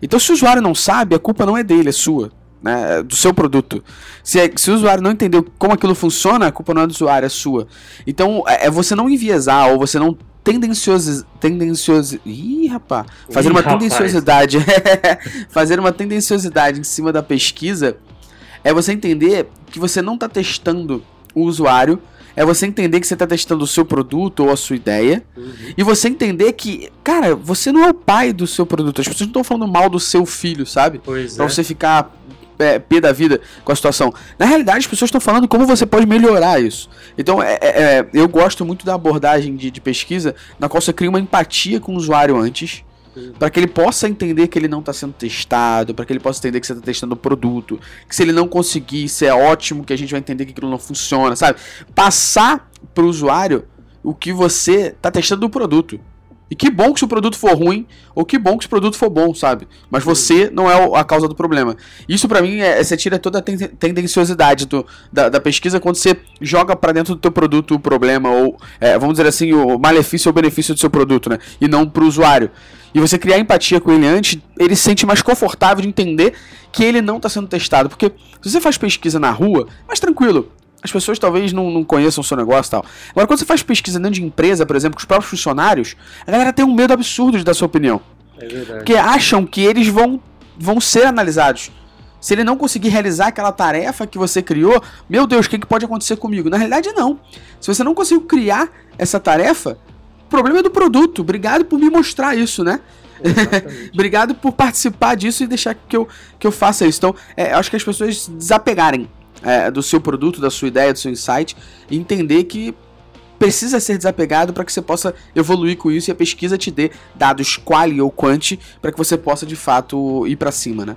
B: Então, se o usuário não sabe, a culpa não é dele, é sua, né? Do seu produto. Se, é- se o usuário não entendeu como aquilo funciona, a culpa não é do usuário, é sua. Então, é, é você não enviesar ou você não tendencioso tendencioso ih rapaz fazer
A: Ih,
B: uma
A: rapaz.
B: tendenciosidade fazer uma tendenciosidade em cima da pesquisa é você entender que você não está testando o usuário, é você entender que você está testando o seu produto ou a sua ideia,
A: Uhum.
B: e você entender que, cara, você não é o pai do seu produto. As pessoas não estão falando mal do seu filho, sabe?
A: Pois
B: Pra
A: é.
B: você ficar é, pé da vida com a situação. Na realidade, as pessoas estão falando como você pode melhorar isso. Então, é, é, é, eu gosto muito da abordagem de, de pesquisa, na qual você cria uma empatia com o usuário antes, para que ele possa entender que ele não está sendo testado, para que ele possa entender que você está testando o produto, que se ele não conseguir, isso é ótimo, que a gente vai entender que aquilo não funciona, sabe? Passar para o usuário o que você está testando do produto. E que bom que se o produto for ruim, ou que bom que se o produto for bom, sabe? Mas você não é a causa do problema. Isso pra mim é, você tira toda a ten- tendenciosidade do- da, da pesquisa quando você joga pra dentro do teu produto o problema, ou é, vamos dizer assim, o malefício ou benefício do seu produto, né? E não pro usuário. E você criar empatia com ele antes, ele se sente mais confortável de entender que ele não está sendo testado. Porque se você faz pesquisa na rua, é mais tranquilo. As pessoas talvez não, não conheçam o seu negócio e tal. Agora, quando você faz pesquisa dentro de empresa, por exemplo, com os próprios funcionários, a galera tem um medo absurdo de dar sua opinião.
A: É verdade.
B: Porque acham que eles vão, vão ser analisados. Se ele não conseguir realizar aquela tarefa que você criou, meu Deus, o que, que pode acontecer comigo? Na realidade, não. Se você não conseguiu criar essa tarefa, o problema é do produto. Obrigado por me mostrar isso, né? Obrigado por participar disso e deixar que eu, que eu faça isso. Então, é, eu acho que as pessoas desapegarem é, do seu produto, da sua ideia, do seu insight, e entender que precisa ser desapegado para que você possa evoluir com isso e a pesquisa te dê dados quali ou quanti para que você possa de fato ir para cima, né?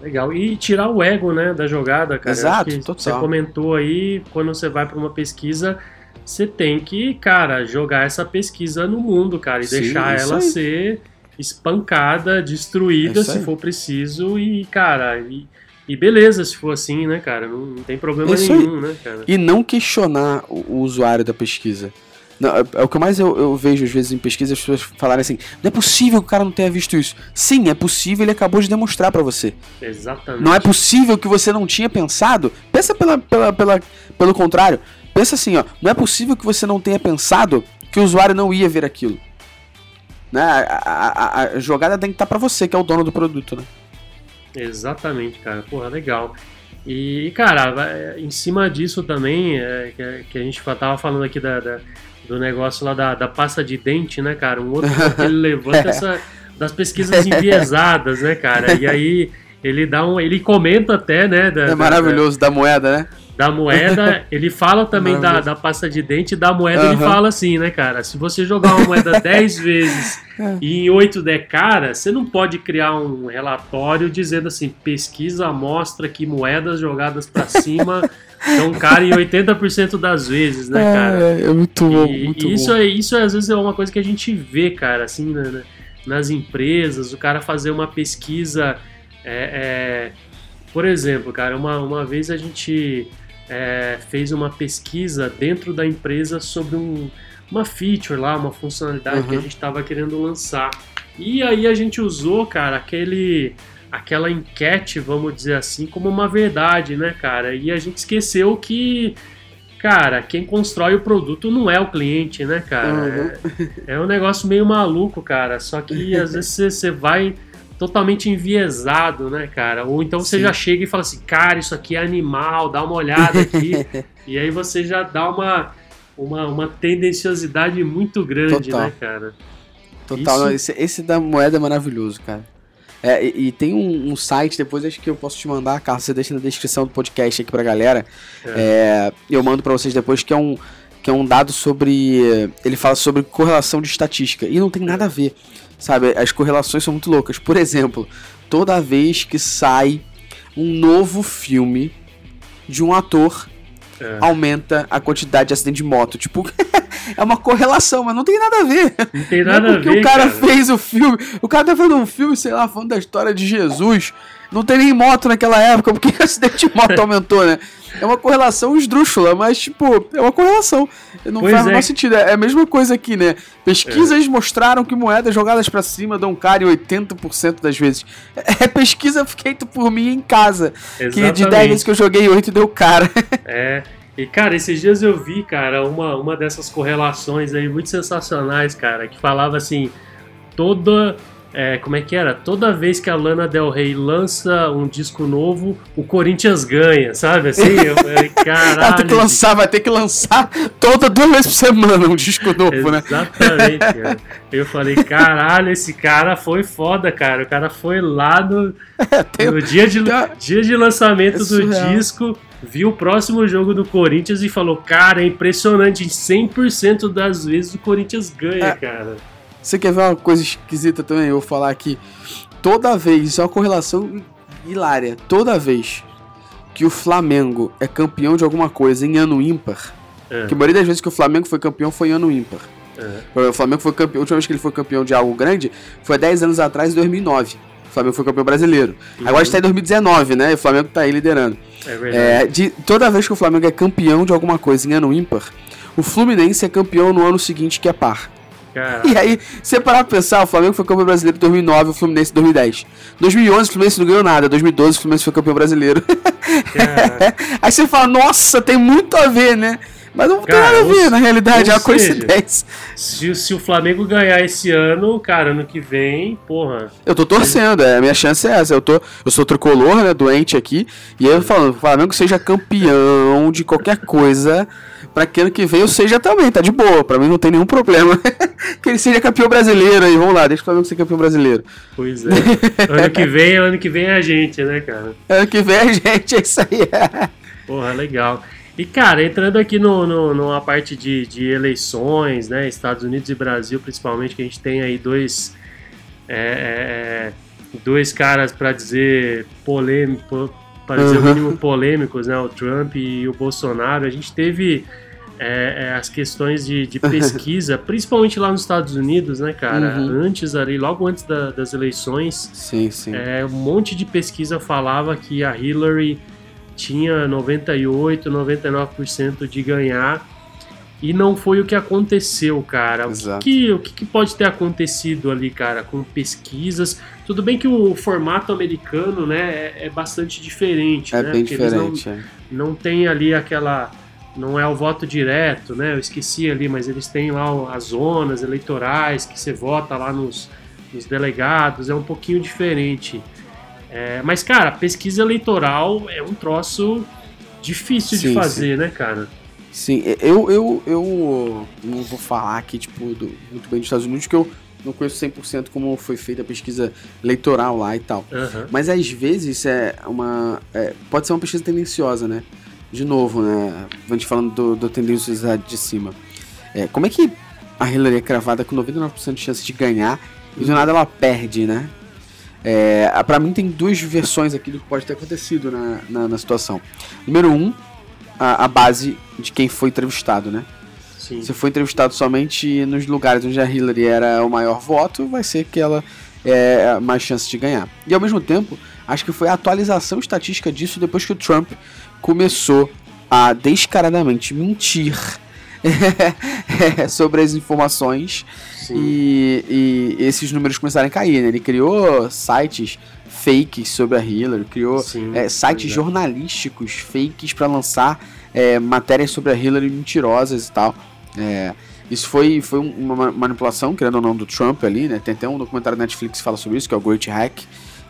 A: Legal. E tirar o ego, né, da jogada, cara.
B: Exato, total.
A: Você comentou aí, quando você vai para uma pesquisa, você tem que, cara, jogar essa pesquisa no mundo, cara, e
B: Sim,
A: deixar ela
B: aí.
A: ser espancada, destruída,
B: É
A: se for preciso, e, cara, e, e beleza se for assim, né, cara? Não, não tem problema
B: isso
A: nenhum, né, cara?
B: E não questionar o, o usuário da pesquisa. Não, é, é o que mais eu, eu vejo às vezes em pesquisa as pessoas falarem assim: não é possível que o cara não tenha visto isso. Sim, é possível, ele acabou de demonstrar para você.
A: Exatamente.
B: Não é possível que você não tinha pensado. Pensa pela, pela, pela, pelo contrário. Pensa assim, ó. Não é possível que você não tenha pensado que o usuário não ia ver aquilo. Né? A, a- a- a jogada tem que estar pra você, que é o dono do produto, né?
A: Exatamente, cara. Porra, legal. E, cara, em cima disso também, é, que, a gente tava falando aqui da, da- do negócio lá da, da pasta de dente, né, cara? Um outro que ele levanta essa das pesquisas enviesadas, né, cara? E aí ele dá um. Ele comenta até, né? Da,
B: É
A: da-
B: maravilhoso da moeda, né?
A: Da, moeda. Ele fala também da, da pasta de dente da moeda, ele
B: Aham.
A: fala assim, né, cara? Se você jogar uma moeda 10 vezes
B: É.
A: e em 8 der cara, você não pode criar um relatório dizendo assim: pesquisa mostra que moedas jogadas pra cima dão cara em 80% das vezes, né, cara?
B: É, é muito bom,
A: E,
B: muito
A: e isso,
B: bom.
A: é, isso às vezes é uma coisa que a gente vê, cara, assim, na- nas empresas, o cara fazer uma pesquisa. é, é, por exemplo, cara, uma, uma vez a gente é, fez uma pesquisa dentro da empresa sobre um- uma feature lá, uma funcionalidade que a
B: Uhum.
A: gente estava querendo lançar. E aí a gente usou, cara, aquele aquela enquete, vamos dizer assim, como uma verdade, né, cara? E a gente esqueceu que, cara, quem constrói o produto não é o cliente, né, cara?
B: Uhum.
A: É, é um negócio meio maluco, cara. Só que às vezes você vai totalmente enviesado, né, cara? Ou então você
B: Sim.
A: já chega e fala assim, cara, isso aqui é animal, dá uma olhada aqui. e aí você já dá uma, uma, uma tendenciosidade muito grande,
B: Total.
A: né, cara?
B: Total,
A: Isso-
B: não, esse, esse da moeda é maravilhoso, cara. É, e, e tem um, um site, depois acho que eu posso te mandar, Carlos, você deixa na descrição do podcast aqui pra galera. É, eu mando pra vocês depois, que é um que é um dado sobre. Ele fala sobre correlação de estatística. E não tem nada a ver. Sabe? As correlações são muito loucas. Por exemplo, toda vez que sai um novo filme de um ator,
A: É.
B: aumenta a quantidade de acidente de moto. Tipo, é uma correlação, mas não tem nada a ver.
A: Não tem nada
B: não é porque
A: a ver.
B: o cara,
A: cara,
B: fez o filme. O cara tá fazendo um filme, sei lá, falando da história de Jesus. Não tem nem moto naquela época, porque o acidente de moto aumentou, né? É uma correlação esdrúxula, mas, tipo, é uma correlação. Não
A: Pois
B: faz o
A: é.
B: menor sentido. É a mesma coisa aqui, né? Pesquisas mostraram que moedas jogadas pra cima dão cara em 80% das vezes. É pesquisa feita por mim em casa. Que de 10
A: Exatamente.
B: vezes que eu joguei, 8 deu cara.
A: É. E, cara, esses dias eu vi, cara, uma, uma dessas correlações aí muito sensacionais, cara, que falava assim, toda. É, como é que era? Toda vez que a Lana Del Rey lança um disco novo, o Corinthians ganha, sabe? Assim, eu falei,
B: Ela
A: caralho.
B: tem que lançar, vai ter que lançar toda duas vezes por semana um disco novo, né?
A: Exatamente, cara. Eu falei, caralho, esse cara foi foda, cara. O cara foi lá no,
B: Tem-
A: no dia, de,
B: tem-
A: dia de lançamento
B: É
A: do disco, viu o próximo jogo do Corinthians e falou: Cara, é impressionante, 100% das vezes o Corinthians ganha,
B: É.
A: cara.
B: Você quer ver uma coisa esquisita também? Eu vou falar aqui. Toda vez, isso é uma correlação hilária. Toda vez que o Flamengo é campeão de alguma coisa em ano ímpar,
A: É.
B: que a maioria das vezes que o Flamengo foi campeão foi em ano ímpar.
A: É.
B: O Flamengo foi campeão, a última vez que ele foi campeão de algo grande foi há 10 anos atrás, em 2009. O Flamengo foi campeão brasileiro. Agora está em 2019, né? E o Flamengo tá aí liderando.
A: É verdade.
B: É, de, toda vez que o Flamengo é campeão de alguma coisa em ano ímpar, o Fluminense é campeão no ano seguinte, que é par.
A: Cara,
B: E aí, você parar pra pensar, o Flamengo foi campeão brasileiro em 2009, o Fluminense em 2010. 2011, o Fluminense não ganhou nada. 2012, o Fluminense foi campeão brasileiro. aí você fala, nossa, tem muito a ver, né? Mas não tem nada a ver,
A: ou-
B: na realidade, é uma coincidência.
A: se, se o Flamengo ganhar esse ano, cara, ano que vem, porra.
B: Eu tô torcendo, é, a minha chance é essa. Eu, tô, eu sou tricolor, né, doente aqui, e aí eu falando, o Flamengo seja campeão de qualquer coisa, pra que ano que vem eu seja também, tá de boa, pra mim não tem nenhum problema. que ele seja campeão brasileiro aí, vamos lá, deixa o Flamengo ser campeão brasileiro.
A: Pois é. ano que vem, ano que vem é a gente, né, cara?
B: Ano que vem a gente, é isso aí.
A: Porra, legal. E, cara, entrando aqui no, no, numa parte de, de eleições, né? Estados Unidos e Brasil, principalmente, que a gente tem aí dois. é, é, é, dois caras para dizer polêmico, para dizer o
B: Uhum.
A: mínimo polêmicos, né? O Trump e o Bolsonaro. A gente teve é, é, as questões de, de pesquisa, principalmente lá nos Estados Unidos, né, cara?
B: Uhum.
A: Antes ali, logo antes da- das eleições,
B: Sim, sim.
A: é, um monte de pesquisa falava que a Hillary tinha 98, 99% de ganhar e não foi o que aconteceu, cara. O, que,
B: Exato.
A: o que, pode ter acontecido ali, cara, com pesquisas? Tudo bem que o formato americano, né, é, é bastante diferente,
B: É
A: né?
B: bem
A: porque eles não-
B: diferente. é.
A: não tem ali aquela. Não é o voto direto, né? Eu esqueci ali, mas eles têm lá as zonas eleitorais que você vota lá nos, nos delegados, é um pouquinho diferente. É, mas, cara, pesquisa eleitoral é um troço difícil de
B: Sim,
A: fazer, né, cara?
B: Sim, eu, eu, eu não vou falar aqui, tipo, do- muito bem dos Estados Unidos, que eu não conheço 100% como foi feita a pesquisa eleitoral lá e tal.
A: Aham.
B: Mas às vezes é uma. é, pode ser uma pesquisa tendenciosa, né? De novo, né? A gente falando do, do tendenciosidade de cima. É, como é que a Hillary é cravada com 99% de chance de ganhar e do nada ela perde, né? É, pra mim tem duas versões aqui do que pode ter acontecido na, na, na situação. Número um, a, a base de quem foi entrevistado, né?
A: Sim.
B: Se for entrevistado somente nos lugares onde a Hillary era o maior voto, vai ser que ela é mais chance de ganhar. E ao mesmo tempo, acho que foi a atualização estatística disso depois que o Trump começou a descaradamente mentir sobre as informações e, e esses números começaram a cair. Né? Ele criou sites fakes sobre a Hillary, criou
A: Sim,
B: é, sites
A: é.
B: jornalísticos fakes para lançar é, matérias sobre a Hillary mentirosas e tal. É, isso foi, foi um- uma ma- manipulação, querendo ou não, do Trump ali, né? Tem até um documentário da Netflix que fala sobre isso, que é o Great Hack.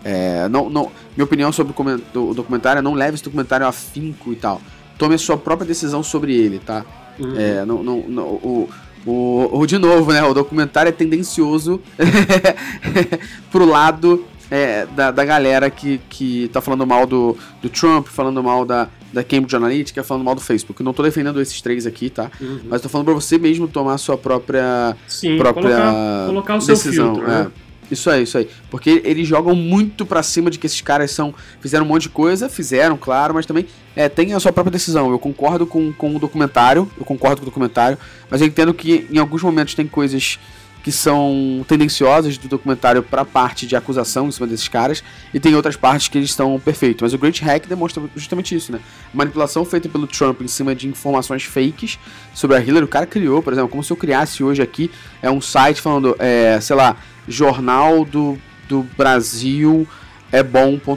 B: É, não, não, minha opinião sobre o documentário é não leve esse documentário a afinco e tal. Tome a sua própria decisão sobre ele, tá?
A: Uhum.
B: É, não, não, não- o, o, o- de novo, né? O documentário é tendencioso pro lado é, da, da galera que, que tá falando mal do, do Trump, falando mal da, da Cambridge Analytica, falando mal do Facebook. Eu não tô defendendo esses três aqui, tá?
A: Uhum.
B: Mas tô falando pra você mesmo tomar a sua própria,
A: Sim,
B: própria
A: colocar, colocar o seu
B: decisão.
A: filtro, né?
B: é. Isso aí, isso aí. Porque eles jogam muito pra cima de que esses caras são. Fizeram um monte de coisa, fizeram, claro, mas também é, tem a sua própria decisão. Eu concordo com, com o documentário, eu concordo com o documentário, mas eu entendo que em alguns momentos tem coisas que são tendenciosas do documentário para a parte de acusação em cima desses caras, e tem outras partes que eles estão perfeitos. Mas o Great Hack demonstra justamente isso, né? Manipulação feita pelo Trump em cima de informações fakes sobre a Hillary. O cara criou, por exemplo, como se eu criasse hoje aqui, é um site falando, é, sei lá, Jornal do, do Brasil é bom.com.br,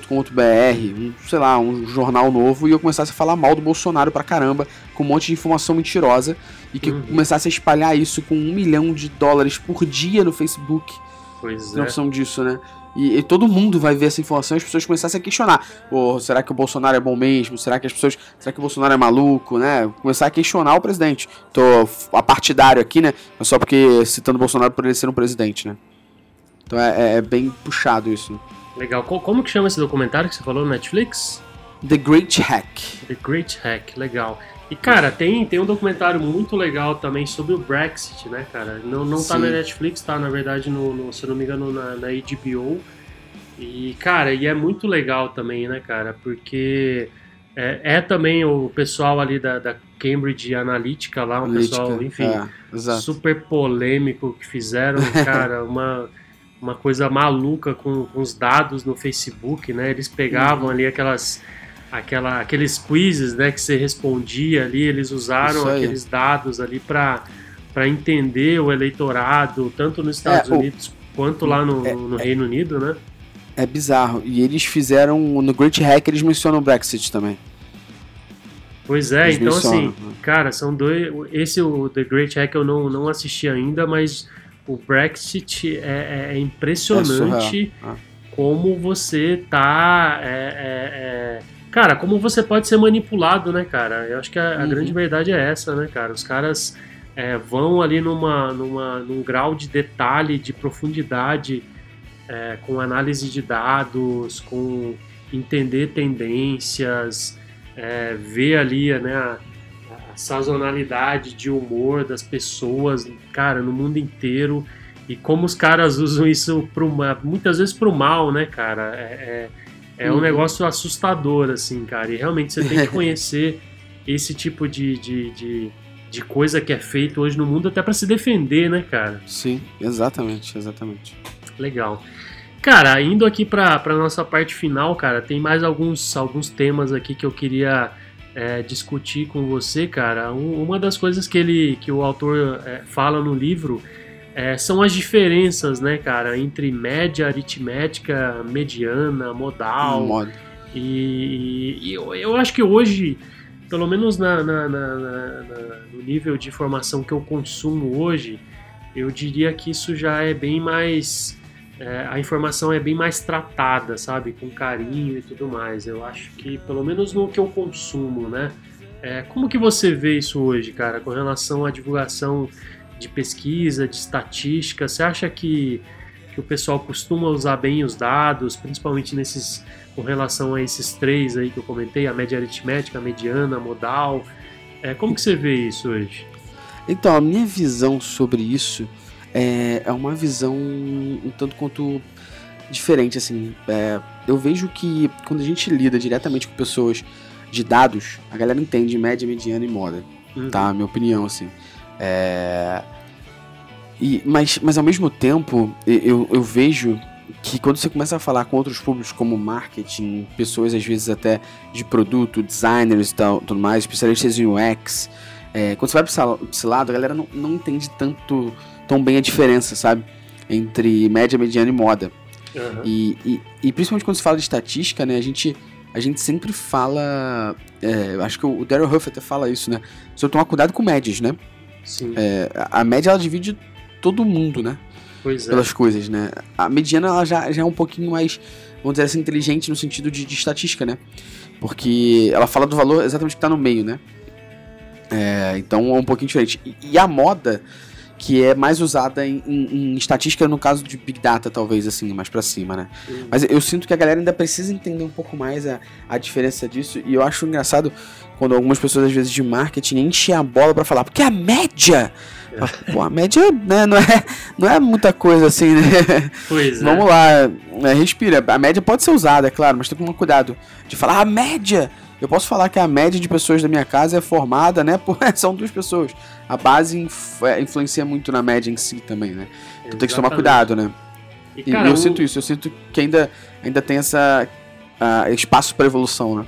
B: um, sei lá, um jornal novo, e eu começasse a falar mal do Bolsonaro pra caramba, com um monte de informação mentirosa, e que uhum. começasse a espalhar isso com um milhão de dólares por dia no Facebook.
A: Pois
B: Tem é. noção disso, né? E, e, todo mundo vai ver essa informação e as pessoas começassem a questionar. Oh, será que o Bolsonaro é bom mesmo? Será que as pessoas. Será que o Bolsonaro é maluco, né? Começar a questionar o presidente. Tô a partidário aqui, né? Mas só porque citando o Bolsonaro por ele ser um presidente, né? Então é, é, é bem puxado isso.
A: Legal. Como que chama esse documentário que você falou no Netflix?
B: The Great Hack.
A: The Great Hack, legal. E, cara, tem, tem um documentário muito legal também sobre o Brexit, né, cara? Não, não tá na Netflix, tá, na verdade, no, no se eu não me engano, na, na HBO. E, cara, e é muito legal também, né, cara? Porque é, é também o pessoal ali da, da Cambridge Analytica lá, um Analytica, pessoal, enfim, é, super polêmico que fizeram, cara, uma uma coisa maluca com, com, os dados no Facebook, né? Eles pegavam uhum. ali aquelas aquela, aqueles quizzes, né, que você respondia ali, eles usaram aqueles dados ali para para entender o eleitorado, tanto nos Estados é, Unidos o, quanto lá no, é, no Reino é, Unido, né?
B: É bizarro. E eles fizeram no Great Hack eles mencionam o Brexit também.
A: Pois é, eles então mencionam. assim, cara, são dois. Esse o The Great Hack eu não, não assisti ainda, mas o Brexit é, é, é impressionante é como você tá. É, é, é, cara, como você pode ser manipulado, né, cara? Eu acho que a, a uhum. grande verdade é essa, né, cara? Os caras vão ali numa, numa, num grau de detalhe, de profundidade, com análise de dados, com entender tendências, ver ali, né? sazonalidade de humor das pessoas, cara, no mundo inteiro. E como os caras usam isso pro, muitas vezes pro mal, né, cara? É, é, é um uhum. negócio assustador, assim, cara. E realmente você tem que conhecer esse tipo de, de, de, de, coisa que é feito hoje no mundo até para se defender, né, cara?
B: Sim, exatamente, exatamente.
A: Legal. Cara, indo aqui para nossa parte final, cara, tem mais alguns, alguns temas aqui que eu queria é, discutir com você, cara, um, uma das coisas que ele, que o autor é, fala no livro é, são as diferenças, né, cara, entre média aritmética, mediana, modal.
B: Hum,
A: e, e eu, eu, acho que hoje, pelo menos na, na, na, no nível de informação que eu consumo hoje, eu diria que isso já é bem mais é, a informação é bem mais tratada, sabe? Com carinho e tudo mais. Eu acho que, pelo menos no que eu consumo, né? É, como que você vê isso hoje, cara, com relação à divulgação de pesquisa, de estatística? Você acha que, que o pessoal costuma usar bem os dados, principalmente nesses com relação a esses três aí que eu comentei, a média aritmética, a mediana, a modal? É, como que você vê isso hoje?
B: Então, a minha visão sobre isso é, é uma visão um tanto quanto diferente, assim. É, eu vejo que quando a gente lida diretamente com pessoas de dados, a galera entende média, mediana e moda, uhum. tá? Minha opinião, assim. É... E, mas, mas ao mesmo tempo, eu, eu vejo que quando você começa a falar com outros públicos como marketing, pessoas às vezes até de produto, designers e tal, tudo mais, especialistas em UX, é, quando você vai para esse lado, a galera não, não entende tanto tão bem a diferença, sabe? Entre média, mediana e moda. Uhum. E, e, e, principalmente quando se fala de estatística, né? A gente, a gente sempre fala. É, acho que o Daryl Huff até fala isso, né? Sobre tomar cuidado com médias, né?
A: Sim.
B: É, a média ela divide todo mundo, né?
A: Pois é.
B: Pelas coisas, né? A mediana ela já, já é um pouquinho mais, vamos dizer assim, inteligente no sentido de, de estatística, né? Porque ela fala do valor exatamente que está no meio, né? É, então é um pouquinho diferente. E, e a moda, que é mais usada em, em, em, estatística no caso de Big Data, talvez, assim, mais para cima, né? Uhum. Mas eu sinto que a galera ainda precisa entender um pouco mais a, a diferença disso, e eu acho engraçado quando algumas pessoas, às vezes, de marketing enchem a bola para falar, porque a média. É. Pô, a média né, não, é, não é muita coisa assim, né?
A: Pois
B: é. Vamos lá, né, respira. A média pode ser usada, é claro, mas tem que tomar cuidado de falar a média. Eu posso falar que a média de pessoas da minha casa é formada, né? Por, são duas pessoas. A base é, influencia muito na média em si também, né? Então tem que tomar cuidado, né? E, cara, e eu o... sinto isso, eu sinto que ainda, ainda tem essa uh, espaço para evolução, né?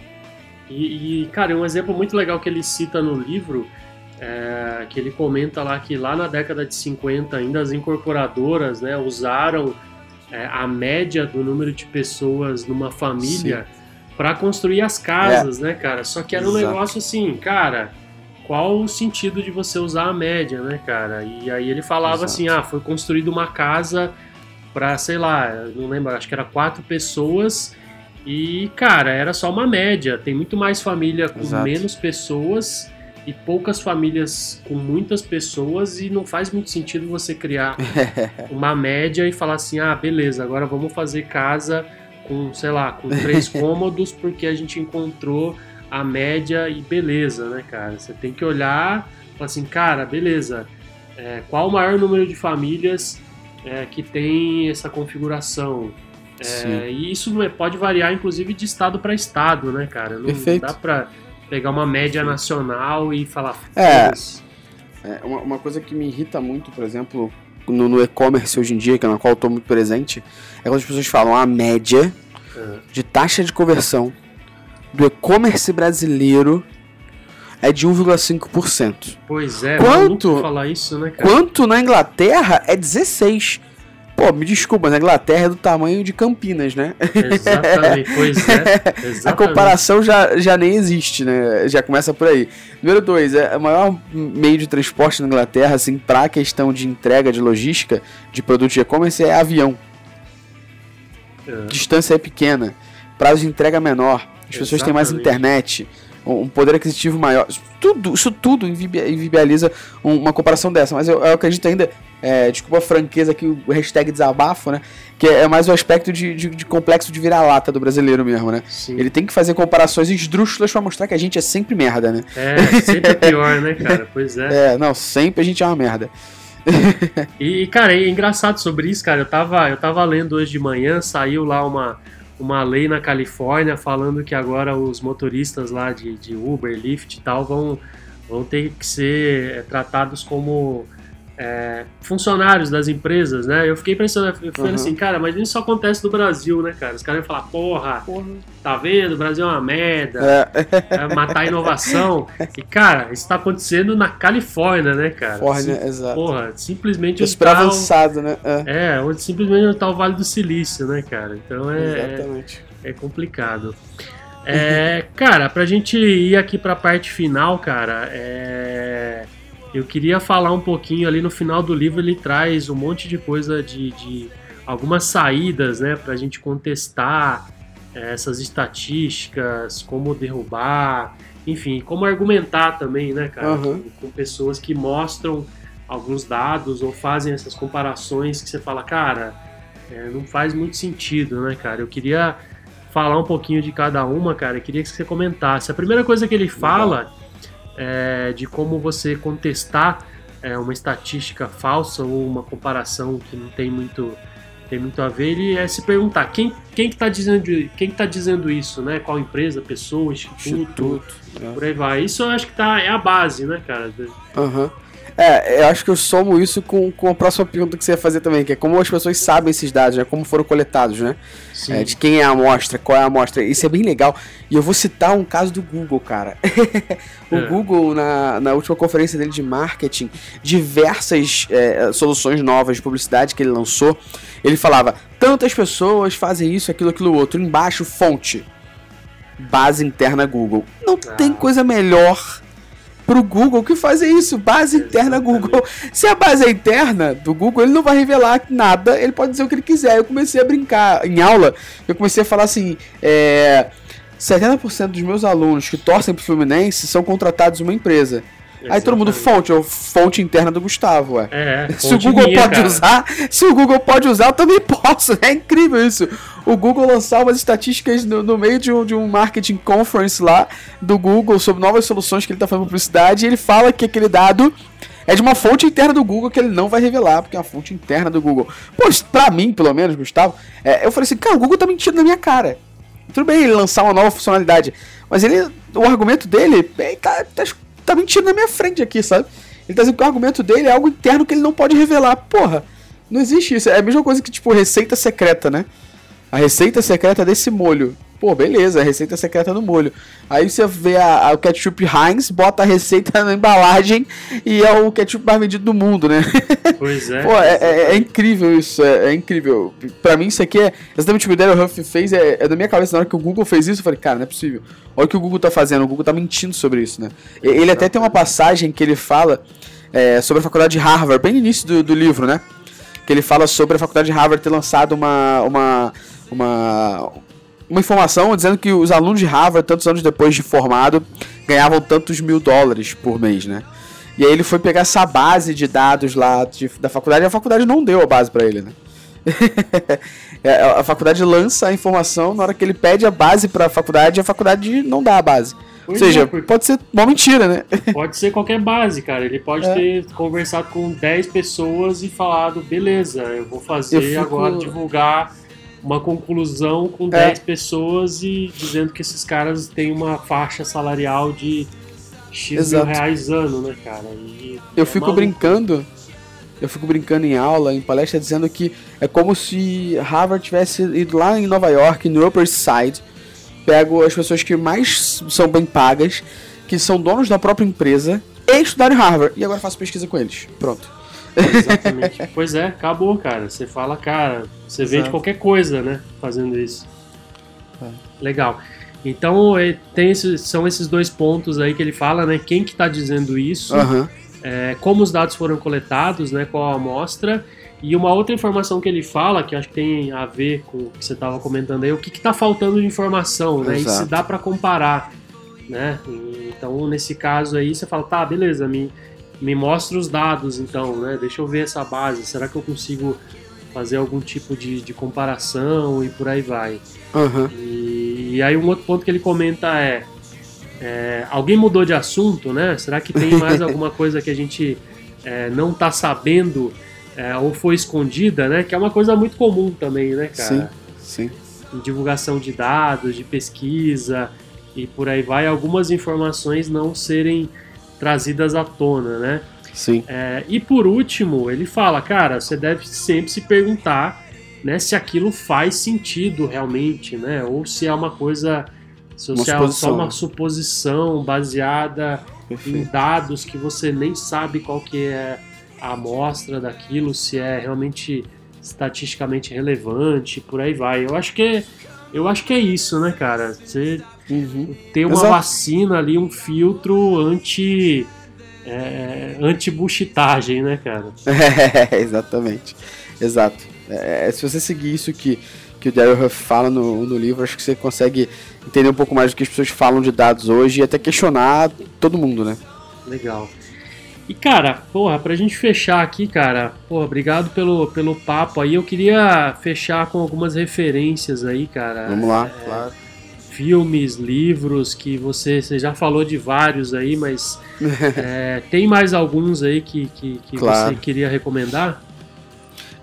A: E, e, cara, um exemplo muito legal que ele cita no livro, é, que ele comenta lá que lá na década de 50 ainda as incorporadoras né, usaram é, a média do número de pessoas numa família para construir as casas, é. né, cara? Só que era um Exato. negócio assim, cara, qual o sentido de você usar a média, né, cara? E aí ele falava Exato. assim, ah, foi construída uma casa para, sei lá, não lembro, acho que era quatro pessoas e, cara, era só uma média. Tem muito mais família com Exato. menos pessoas e poucas famílias com muitas pessoas e não faz muito sentido você criar uma média e falar assim, ah, beleza, agora vamos fazer casa com, sei lá, com três cômodos porque a gente encontrou a média e beleza, né, cara? Você tem que olhar, falar assim, cara, beleza, é, qual o maior número de famílias é, que tem essa configuração? É, e isso é, pode variar, inclusive, de estado para estado, né, cara? Não, Perfeito. dá para pegar uma média nacional e falar.
B: É. é uma, uma, coisa que me irrita muito, por exemplo, no, no e-commerce hoje em dia, que é na qual eu estou muito presente, é quando as pessoas falam a média é. de taxa de conversão do e-commerce brasileiro é de 1,5%.
A: Pois é,
B: quanto
A: falar isso, né, cara?
B: Quanto na Inglaterra é 16. Pô, me desculpa, mas a Inglaterra é do tamanho de Campinas, né?
A: Exatamente, pois é. Exatamente.
B: A comparação já, já nem existe, né? Já começa por aí. Número dois, é o maior meio de transporte na Inglaterra, assim, pra questão de entrega, de logística, de produtos de e-commerce, é avião. É. Distância é pequena, prazo de entrega menor, as pessoas têm mais internet um poder aquisitivo maior. Tudo, isso tudo invibializa uma comparação dessa. Mas eu, eu acredito ainda, é, desculpa a franqueza aqui, o hashtag desabafo, né? Que é mais o aspecto de, de, de complexo de vira-lata do brasileiro mesmo, né? Sim. Ele tem que fazer comparações esdrúxulas pra mostrar que a gente é sempre merda, né?
A: É, sempre é pior, né, cara? Pois é.
B: É, não, sempre a gente é uma merda.
A: e, cara, é engraçado sobre isso, cara. Eu tava, eu tava lendo hoje de manhã, saiu lá uma uma lei na Califórnia falando que agora os motoristas lá de, de Uber, Lyft e tal vão, vão ter que ser tratados como é, funcionários das empresas, né? Eu fiquei pensando, eu falei uhum. assim, cara, mas isso só acontece no Brasil, né, cara? Os caras vão falar, porra, porra, tá vendo? O Brasil é uma merda, é. é matar a inovação. E, cara, isso tá acontecendo na Califórnia, né, cara?
B: Califórnia, Sim, exato.
A: Porra, simplesmente
B: onde tá avançado, né?
A: É. é, onde simplesmente tá o Vale do Silício, né, cara? Então é, Exatamente. é, é complicado. É, cara, pra gente ir aqui pra parte final, cara, é eu queria falar um pouquinho ali no final do livro, ele traz um monte de coisa de, de algumas saídas, né, para a gente contestar é, essas estatísticas, como derrubar, enfim, como argumentar também, né, cara, uhum. com, com, pessoas que mostram alguns dados ou fazem essas comparações que você fala, cara, é, não faz muito sentido, né, cara. Eu queria falar um pouquinho de cada uma, cara. Eu queria que você comentasse. A primeira coisa que ele fala é, de como você contestar é, uma estatística falsa ou uma comparação que não tem muito tem muito a ver ele é se perguntar quem quem está dizendo quem está dizendo isso né qual empresa pessoa instituto, instituto é. por aí vai isso eu acho que tá é a base né cara
B: uhum. É, eu acho que eu somo isso com, com a próxima pergunta que você ia fazer também, que é como as pessoas sabem esses dados, né? Como foram coletados, né? É, de quem é a amostra, qual é a amostra. Isso é bem legal. E eu vou citar um caso do Google, cara. o é. Google, na, na última conferência dele de marketing, diversas é, soluções novas de publicidade que ele lançou, ele falava: tantas pessoas fazem isso, aquilo, aquilo outro. Embaixo, fonte. Base interna Google. Não ah. tem coisa melhor pro Google que fazer isso, base interna Google. Se a base é interna do Google, ele não vai revelar nada, ele pode dizer o que ele quiser. Eu comecei a brincar em aula, eu comecei a falar assim, é, 70% dos meus alunos que torcem pro Fluminense são contratados uma empresa. Aí todo mundo, fonte, ou fonte interna do Gustavo, ué.
A: É,
B: Se o Google
A: minha,
B: pode
A: cara.
B: usar, se o Google pode usar, eu também posso. É incrível isso. O Google lançar umas estatísticas no, no meio de um, de um marketing conference lá do Google sobre novas soluções que ele tá fazendo publicidade e ele fala que aquele dado é de uma fonte interna do Google que ele não vai revelar, porque é uma fonte interna do Google. Pô, isso pra mim, pelo menos, Gustavo, é, eu falei assim, cara, o Google tá mentindo na minha cara. Tudo bem ele lançar uma nova funcionalidade, mas ele, o argumento dele é, tá, tá, tá mentindo na minha frente aqui, sabe? Ele tá dizendo que o argumento dele é algo interno que ele não pode revelar. Porra, não existe isso. É a mesma coisa que, tipo, receita secreta, né? A receita secreta desse molho. Pô, beleza, a receita secreta no molho. Aí você vê a, a- o ketchup Heinz, bota a receita na embalagem e é o ketchup mais vendido do mundo, né?
A: Pois é.
B: Pô, é, é- é incrível isso, é, é incrível. Pra mim, isso aqui é exatamente o que o Daryl Huff fez, é, é da minha cabeça. Na hora que o Google fez isso, eu falei, cara, não é possível. Olha o que o Google tá fazendo, o Google tá mentindo sobre isso, né? Ele até tem uma passagem que ele fala é, sobre a faculdade de Harvard, bem no início do, do livro, né? Que ele fala sobre a faculdade de Harvard ter lançado uma, uma, uma, uma informação dizendo que os alunos de Harvard, tantos anos depois de formado, ganhavam tantos mil dólares por mês, né? E aí ele foi pegar essa base de dados lá de- da faculdade e a faculdade não deu a base pra ele, né? É, a faculdade lança a informação na hora que ele pede a base pra faculdade e a faculdade não dá a base.
A: Pois
B: Ou seja,
A: é,
B: pode ser uma mentira, né?
A: Pode ser qualquer base, cara. Ele pode
B: É.
A: ter conversado com 10 pessoas e falado, beleza, eu vou fazer
B: Eu fico-
A: agora divulgar uma conclusão com
B: É.
A: 10 pessoas e dizendo que esses caras têm uma faixa salarial de X
B: Exato.
A: mil reais ano, né, cara? E
B: Eu
A: é
B: fico
A: maluco.
B: brincando, eu fico brincando em aula, em palestra, dizendo que é como se Harvard tivesse ido lá em Nova York, no Upper Side, pego as pessoas que mais são bem pagas, que são donos da própria empresa, e estudaram em Harvard, e agora faço pesquisa com eles. Pronto.
A: Exatamente. pois é, acabou, cara. Você fala, cara, você vende
B: Exato.
A: qualquer coisa, né? Fazendo isso.
B: É.
A: Legal. Então, é, tem esses, são esses dois pontos aí que ele fala, né? Quem que tá dizendo isso,
B: Aham.
A: é, como os dados foram coletados, né? Qual a amostra. E uma outra informação que ele fala, que acho que tem a ver com o que você estava comentando aí, o que está faltando de informação, né? E se
B: Exato.
A: dá para comparar, né? Então, nesse caso aí, você fala, tá, beleza, me, me mostra os dados, então, né? Deixa eu ver essa base, será que eu consigo fazer algum tipo de, de comparação e por aí vai.
B: Aham.
A: E, e aí um outro ponto que ele comenta é, é, alguém mudou de assunto, né? Será que tem mais alguma coisa que a gente é, não tá sabendo é, ou foi escondida, né? Que é uma coisa muito comum também, né, cara?
B: Sim.
A: Em divulgação de dados, de pesquisa e por aí vai, algumas informações não serem trazidas à tona, né?
B: Sim.
A: É, e por último, ele fala, cara, você deve sempre se perguntar né, se aquilo faz sentido realmente, né? Ou se é uma coisa. Se
B: Uma
A: é só uma suposição baseada em
B: Perfeito.
A: dados que você nem sabe qual que é a amostra daquilo, se é realmente estatisticamente relevante, por aí vai. Eu acho que é, eu acho que é isso, né, cara? Você
B: Uhum.
A: ter uma
B: Exato.
A: vacina ali, um filtro anti é, anti-buchitagem, né, cara?
B: É, exatamente. Exato. É, se você seguir isso que, que o Daryl Huff fala no, no livro, acho que você consegue entender um pouco mais do que as pessoas falam de dados hoje e até questionar todo mundo, né?
A: Legal. E cara, porra, pra gente fechar aqui, cara, porra, obrigado pelo, pelo papo aí. Eu queria fechar com algumas referências aí, cara.
B: Vamos lá,
A: É,
B: claro.
A: Filmes, livros, que você, você já falou de vários aí, mas é, tem mais alguns aí que, que, que
B: Claro.
A: você queria recomendar?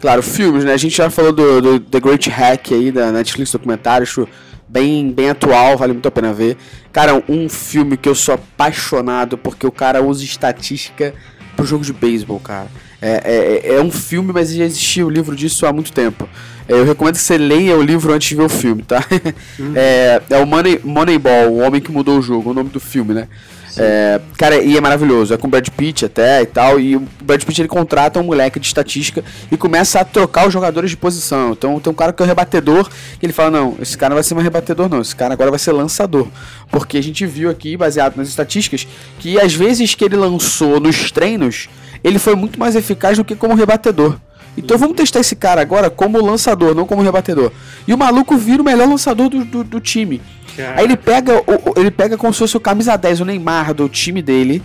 B: Claro, filmes, né? A gente já falou do, do The Great Hack aí da Netflix documentário, acho bem, bem atual, vale muito a pena ver. Cara, um filme que eu sou apaixonado porque o cara usa estatística pro jogo de beisebol, cara. É, é, é um filme, mas já existia o livro disso há muito tempo. É, Eu recomendo que você leia o livro antes de ver o filme, tá? É, é o Money, Moneyball, o homem que mudou o jogo, o nome do filme, né? É, cara, e é maravilhoso. É com o Brad Pitt até e tal. E o Brad Pitt ele contrata um moleque de estatística e começa a trocar os jogadores de posição. Então tem um cara que é o rebatedor, que ele fala: Não, esse cara não vai ser mais rebatedor, não. Esse cara agora vai ser lançador. Porque a gente viu aqui, baseado nas estatísticas, que às vezes que ele lançou nos treinos, ele foi muito mais eficaz do que como rebatedor. Então vamos testar esse cara agora como lançador, não como rebatedor. E o maluco vira o melhor lançador do, do, do time.
A: Cara,
B: Aí ele pega, o- o- ele pega como se fosse o camisa 10, o Neymar do time dele,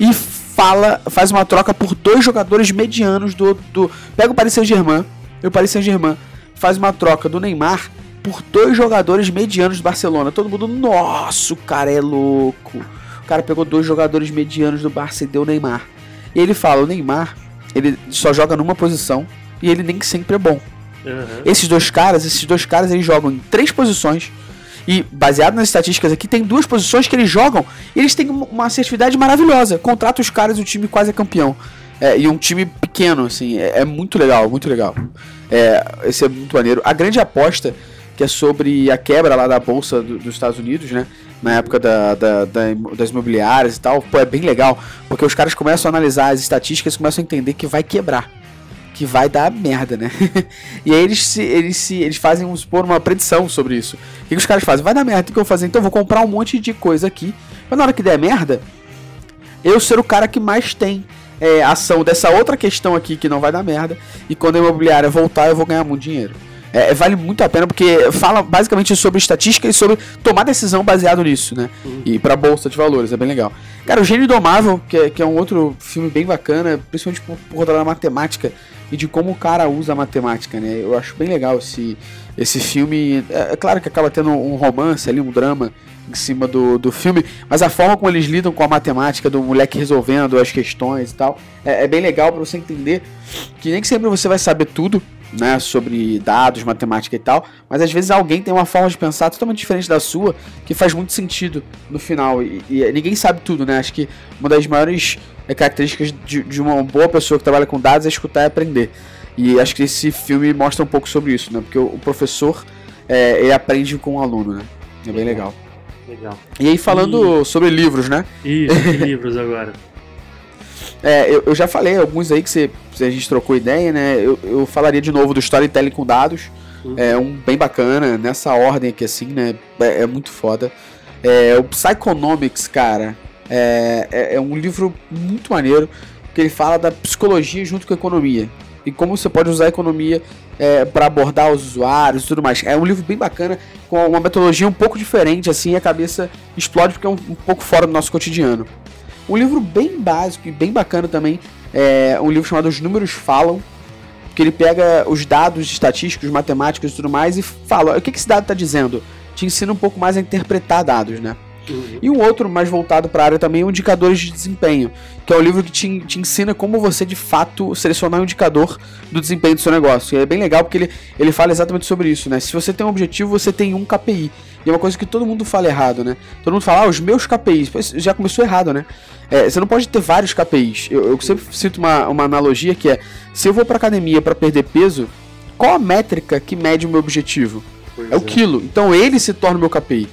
B: e fala, faz uma troca por dois jogadores medianos do. do pega o Paris Saint-Germain, e o Paris Saint-Germain faz uma troca do Neymar por dois jogadores medianos do Barcelona. Todo mundo, nossa, o cara é louco. O cara pegou dois jogadores medianos do Barça e deu o Neymar. E ele fala, o Neymar, ele só joga numa posição e ele nem sempre é bom.
A: Aham.
B: Esses dois caras, esses dois caras, eles jogam em três posições. E baseado nas estatísticas aqui, tem duas posições que eles jogam e eles têm uma- uma assertividade maravilhosa. Contrata os caras e o time quase é campeão. É, e um time pequeno, assim, é, é muito legal, muito legal. É, esse é muito maneiro. A grande aposta, que é sobre a quebra lá da Bolsa do- dos Estados Unidos, né? Na época da, da- da- das imobiliárias e tal, pô, é bem legal. Porque os caras começam a analisar as estatísticas e começam a entender que vai quebrar. Que vai dar merda, né? e aí eles, se, eles, se, eles fazem, uma predição sobre isso. O que, que os caras fazem? Vai dar merda, o que eu vou fazer? Então eu vou comprar um monte de coisa aqui. Mas na hora que der merda, eu ser o cara que mais tem é, ação dessa outra questão aqui que não vai dar merda. E quando a imobiliária voltar, eu vou ganhar muito dinheiro. É, vale muito a pena porque fala basicamente sobre estatística e sobre tomar decisão baseado nisso, né? E pra bolsa de valores, é bem legal. Cara, o Gênio Domável, que é, que é um outro filme bem bacana, principalmente por, por conta da matemática e de como o cara usa a matemática, né? Eu acho bem legal esse, esse filme. É, é claro que acaba tendo um romance ali, um drama em cima do, do filme, mas a forma como eles lidam com a matemática do moleque resolvendo as questões e tal, é, é bem legal pra você entender que nem que sempre você vai saber tudo, né, sobre dados, matemática e tal, mas às vezes alguém tem uma forma de pensar totalmente diferente da sua que faz muito sentido no final. E, e ninguém sabe tudo, né? Acho que uma das maiores é, características de, de uma boa pessoa que trabalha com dados é escutar e aprender. E acho que esse filme mostra um pouco sobre isso, né? Porque o, o professor é, ele aprende com o aluno, né? É bem legal.
A: Legal.
B: E aí falando sobre livros, né?
A: Isso, livros agora?
B: É, eu, eu já falei alguns aí que você, a gente trocou ideia, né? Eu, eu falaria de novo do Storytelling com dados.
A: Uhum.
B: É um bem bacana, nessa ordem aqui assim, né? É, é muito foda. É, o Psychonomics, cara, é, é, é um livro muito maneiro, que ele fala da psicologia junto com a economia. E como você pode usar a economia é, para abordar os usuários e tudo mais. É um livro bem bacana, com uma metodologia um pouco diferente, assim, a cabeça explode porque é um, um pouco fora do nosso cotidiano. Um livro bem básico e bem bacana também, é um livro chamado Os Números Falam, que ele pega os dados estatísticos, matemáticos e tudo mais e fala, o que que esse dado está dizendo? Te ensina um pouco mais a interpretar dados, né?
A: Uhum.
B: E um outro mais voltado para a área também é o Indicadores de Desempenho, que é um livro que te, te ensina como você de fato selecionar um indicador do desempenho do seu negócio. E é bem legal porque ele, ele fala exatamente sobre isso, né? Se você tem um objetivo, você tem um KPI. E é uma coisa que todo mundo fala errado, né? Todo mundo fala, ah, os meus KPIs. Pois já começou errado, né? É, você não pode ter vários KPIs. Eu, eu sempre cito uma, uma analogia que é: se eu vou pra academia para perder peso, qual a métrica que mede o meu objetivo?
A: Pois
B: É o quilo. Então ele se torna o meu KPI.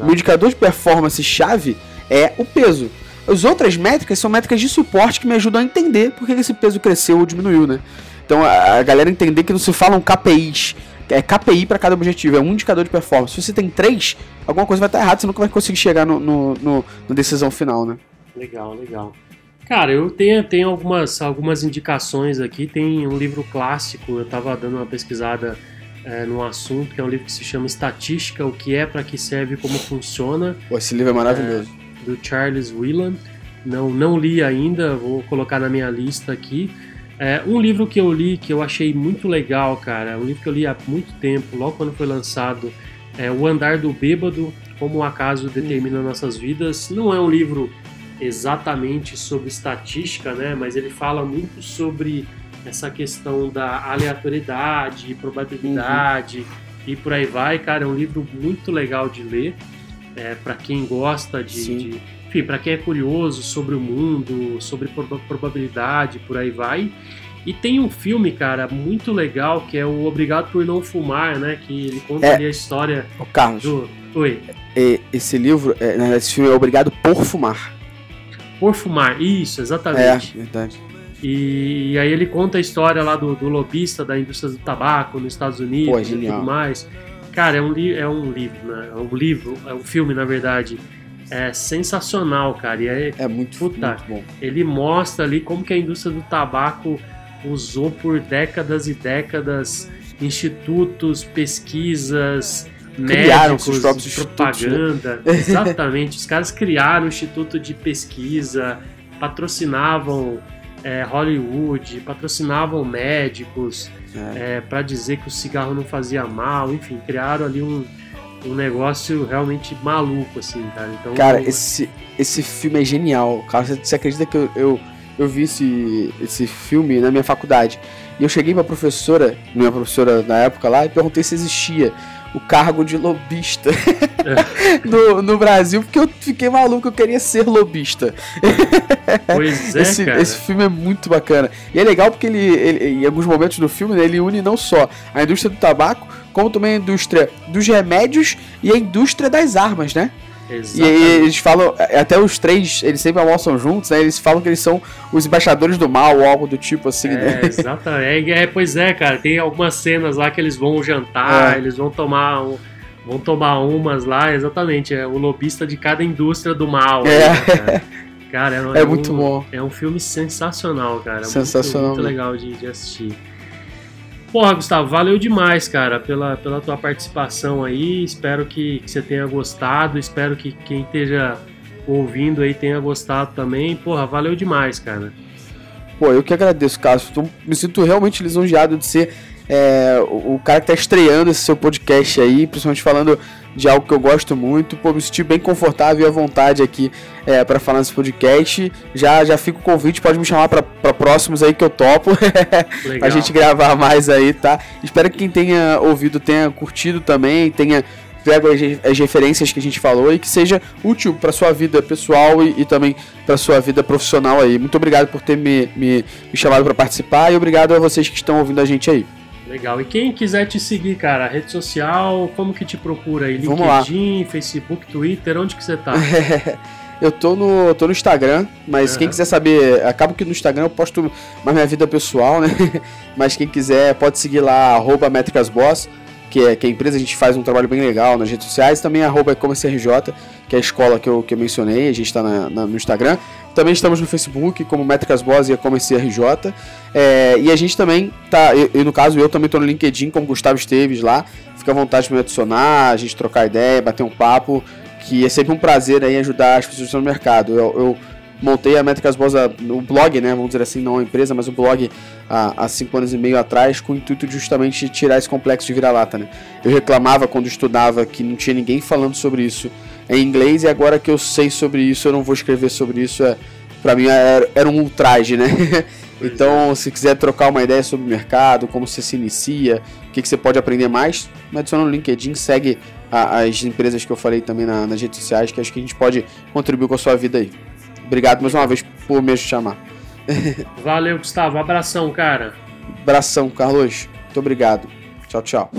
A: Exato.
B: O indicador de performance chave é o peso. As outras métricas são métricas de suporte que me ajudam a entender por que esse peso cresceu ou diminuiu, né? Então a galera entender que não se falam KPIs. É KPI para cada objetivo, é um indicador de performance. Se você tem três, alguma coisa vai estar errada, você nunca vai conseguir chegar no, no- no- na decisão final, né?
A: Legal, legal. Cara, eu tenho, tenho algumas, algumas indicações aqui. Tem um livro clássico, eu estava dando uma pesquisada é, no assunto, que é um livro que se chama Estatística, o que é, para que serve, como funciona,
B: Pô, esse livro é maravilhoso.
A: do Charles Whelan. Não, não li ainda, vou colocar na minha lista aqui. É, um livro que eu li que eu achei muito legal, cara, um livro que eu li há muito tempo, logo quando foi lançado, é O Andar do Bêbado, Como o Acaso Determina Nossas Vidas. Não é um livro exatamente sobre estatística, né? Mas ele fala muito sobre essa questão da aleatoriedade, probabilidade e por aí vai, cara. É um livro muito legal de ler, é, para quem gosta de, de- enfim, para quem é curioso sobre o mundo, sobre proba- probabilidade, por aí vai. E tem um filme, cara, muito legal que é o Obrigado por Não Fumar, né? Que ele conta
B: É.
A: ali a história
B: Ô, Carlos,
A: do. Oi.
B: esse livro, é, na verdade, esse filme é Obrigado por Fumar.
A: Por Fumar, isso,
B: É,
A: exatamente.
B: verdade.
A: E, aí ele conta a história lá do, do lobista da indústria do tabaco nos Estados Unidos
B: Pô,
A: e tudo mais. Cara, é um, li é um livro, né? É um livro, é um filme, na verdade. É sensacional, cara. E é,
B: É muito,
A: Puta.
B: muito bom.
A: ele mostra ali como que a indústria do tabaco usou por décadas e décadas institutos, pesquisas,
B: Criaram
A: médicos,
B: seus próprios institutos, né?
A: propaganda. Exatamente. Os caras criaram um instituto de pesquisa, patrocinavam é, Hollywood, patrocinavam médicos é. é para dizer que o cigarro não fazia mal, enfim, criaram ali um, um negócio realmente maluco, assim, cara. Então,
B: cara, esse, esse filme é genial. Cara, você, você acredita que eu, eu, eu, vi esse, esse filme na minha faculdade? E eu cheguei pra professora, minha professora na época lá, e perguntei se existia o cargo de lobista no, no Brasil, porque eu fiquei maluco, eu queria ser lobista.
A: Pois é,
B: esse,
A: cara.
B: esse filme é muito bacana. E é legal porque ele, ele em alguns momentos do filme, né, ele une não só a indústria do tabaco, como também a indústria dos remédios e a indústria das armas, né?
A: Exatamente.
B: E aí eles falam, até os três, eles sempre almoçam juntos, né? Eles falam que eles são os embaixadores do mal, ou algo do tipo assim,
A: é,
B: né?
A: Exatamente. É, pois é, cara. Tem algumas cenas lá que eles vão jantar, é. eles vão tomar um, vão tomar umas lá, exatamente. É o lobista de cada indústria do mal.
B: É.
A: Né, cara? Cara, é,
B: é
A: um,
B: muito bom.
A: É um filme sensacional, cara.
B: Sensacional.
A: Muito, muito legal de, de assistir. Porra, Gustavo, valeu demais, cara, pela, pela tua participação aí. Espero que, que você tenha gostado. Espero que quem esteja ouvindo aí tenha gostado também. Porra, valeu demais, cara.
B: Pô, eu que agradeço, Cássio. Me sinto realmente lisonjeado de ser é, o, o cara que tá estreando esse seu podcast aí, principalmente falando de algo que eu gosto muito. Pô, me senti bem confortável e à vontade aqui é, para falar nesse podcast. Já, já fico o convite, pode me chamar para próximos aí que eu topo. a gente gravar mais aí, tá? Espero que quem tenha ouvido tenha curtido também, tenha pego as referências que a gente falou e que seja útil para sua vida pessoal e, e também para sua vida profissional aí. Muito obrigado por ter me, me, me chamado para participar e obrigado a vocês que estão ouvindo a gente aí.
A: Legal. E quem quiser te seguir, cara, rede social, como que te procura aí? LinkedIn, Facebook, Twitter, onde que você tá?
B: eu tô no, tô no Instagram, mas uhum. quem quiser saber, acabo que no Instagram eu posto mais minha vida pessoal, né? mas quem quiser pode seguir lá, arroba métricasboss que é, que é a empresa, a gente faz um trabalho bem legal nas redes sociais, também arroba RJ, que é a escola que eu, que eu mencionei, a gente está no Instagram. Também estamos no Facebook, como Métricas Boss e e RJ. É, e a gente também tá, e no caso eu também estou no LinkedIn como Gustavo Esteves lá. Fica à vontade para me adicionar, a gente trocar ideia, bater um papo, que é sempre um prazer aí ajudar as pessoas no mercado. eu, eu montei a Métricas Boas, o blog, né, vamos dizer assim, não a empresa, mas o blog há, há cinco anos e meio atrás, com o intuito de justamente tirar esse complexo de vira-lata, né. Eu reclamava quando estudava que não tinha ninguém falando sobre isso em inglês, e agora que eu sei sobre isso, eu não vou escrever sobre isso, é, para mim era, era um ultraje, né. então, se quiser trocar uma ideia sobre o mercado, como você se inicia, o que, que você pode aprender mais, me adiciona no LinkedIn, segue a, as empresas que eu falei também na, nas redes sociais, que acho que a gente pode contribuir com a sua vida aí. Obrigado mais uma vez por me chamar.
A: Valeu, Gustavo. Abração, cara.
B: Abração, Carlos. Muito obrigado. Tchau, tchau.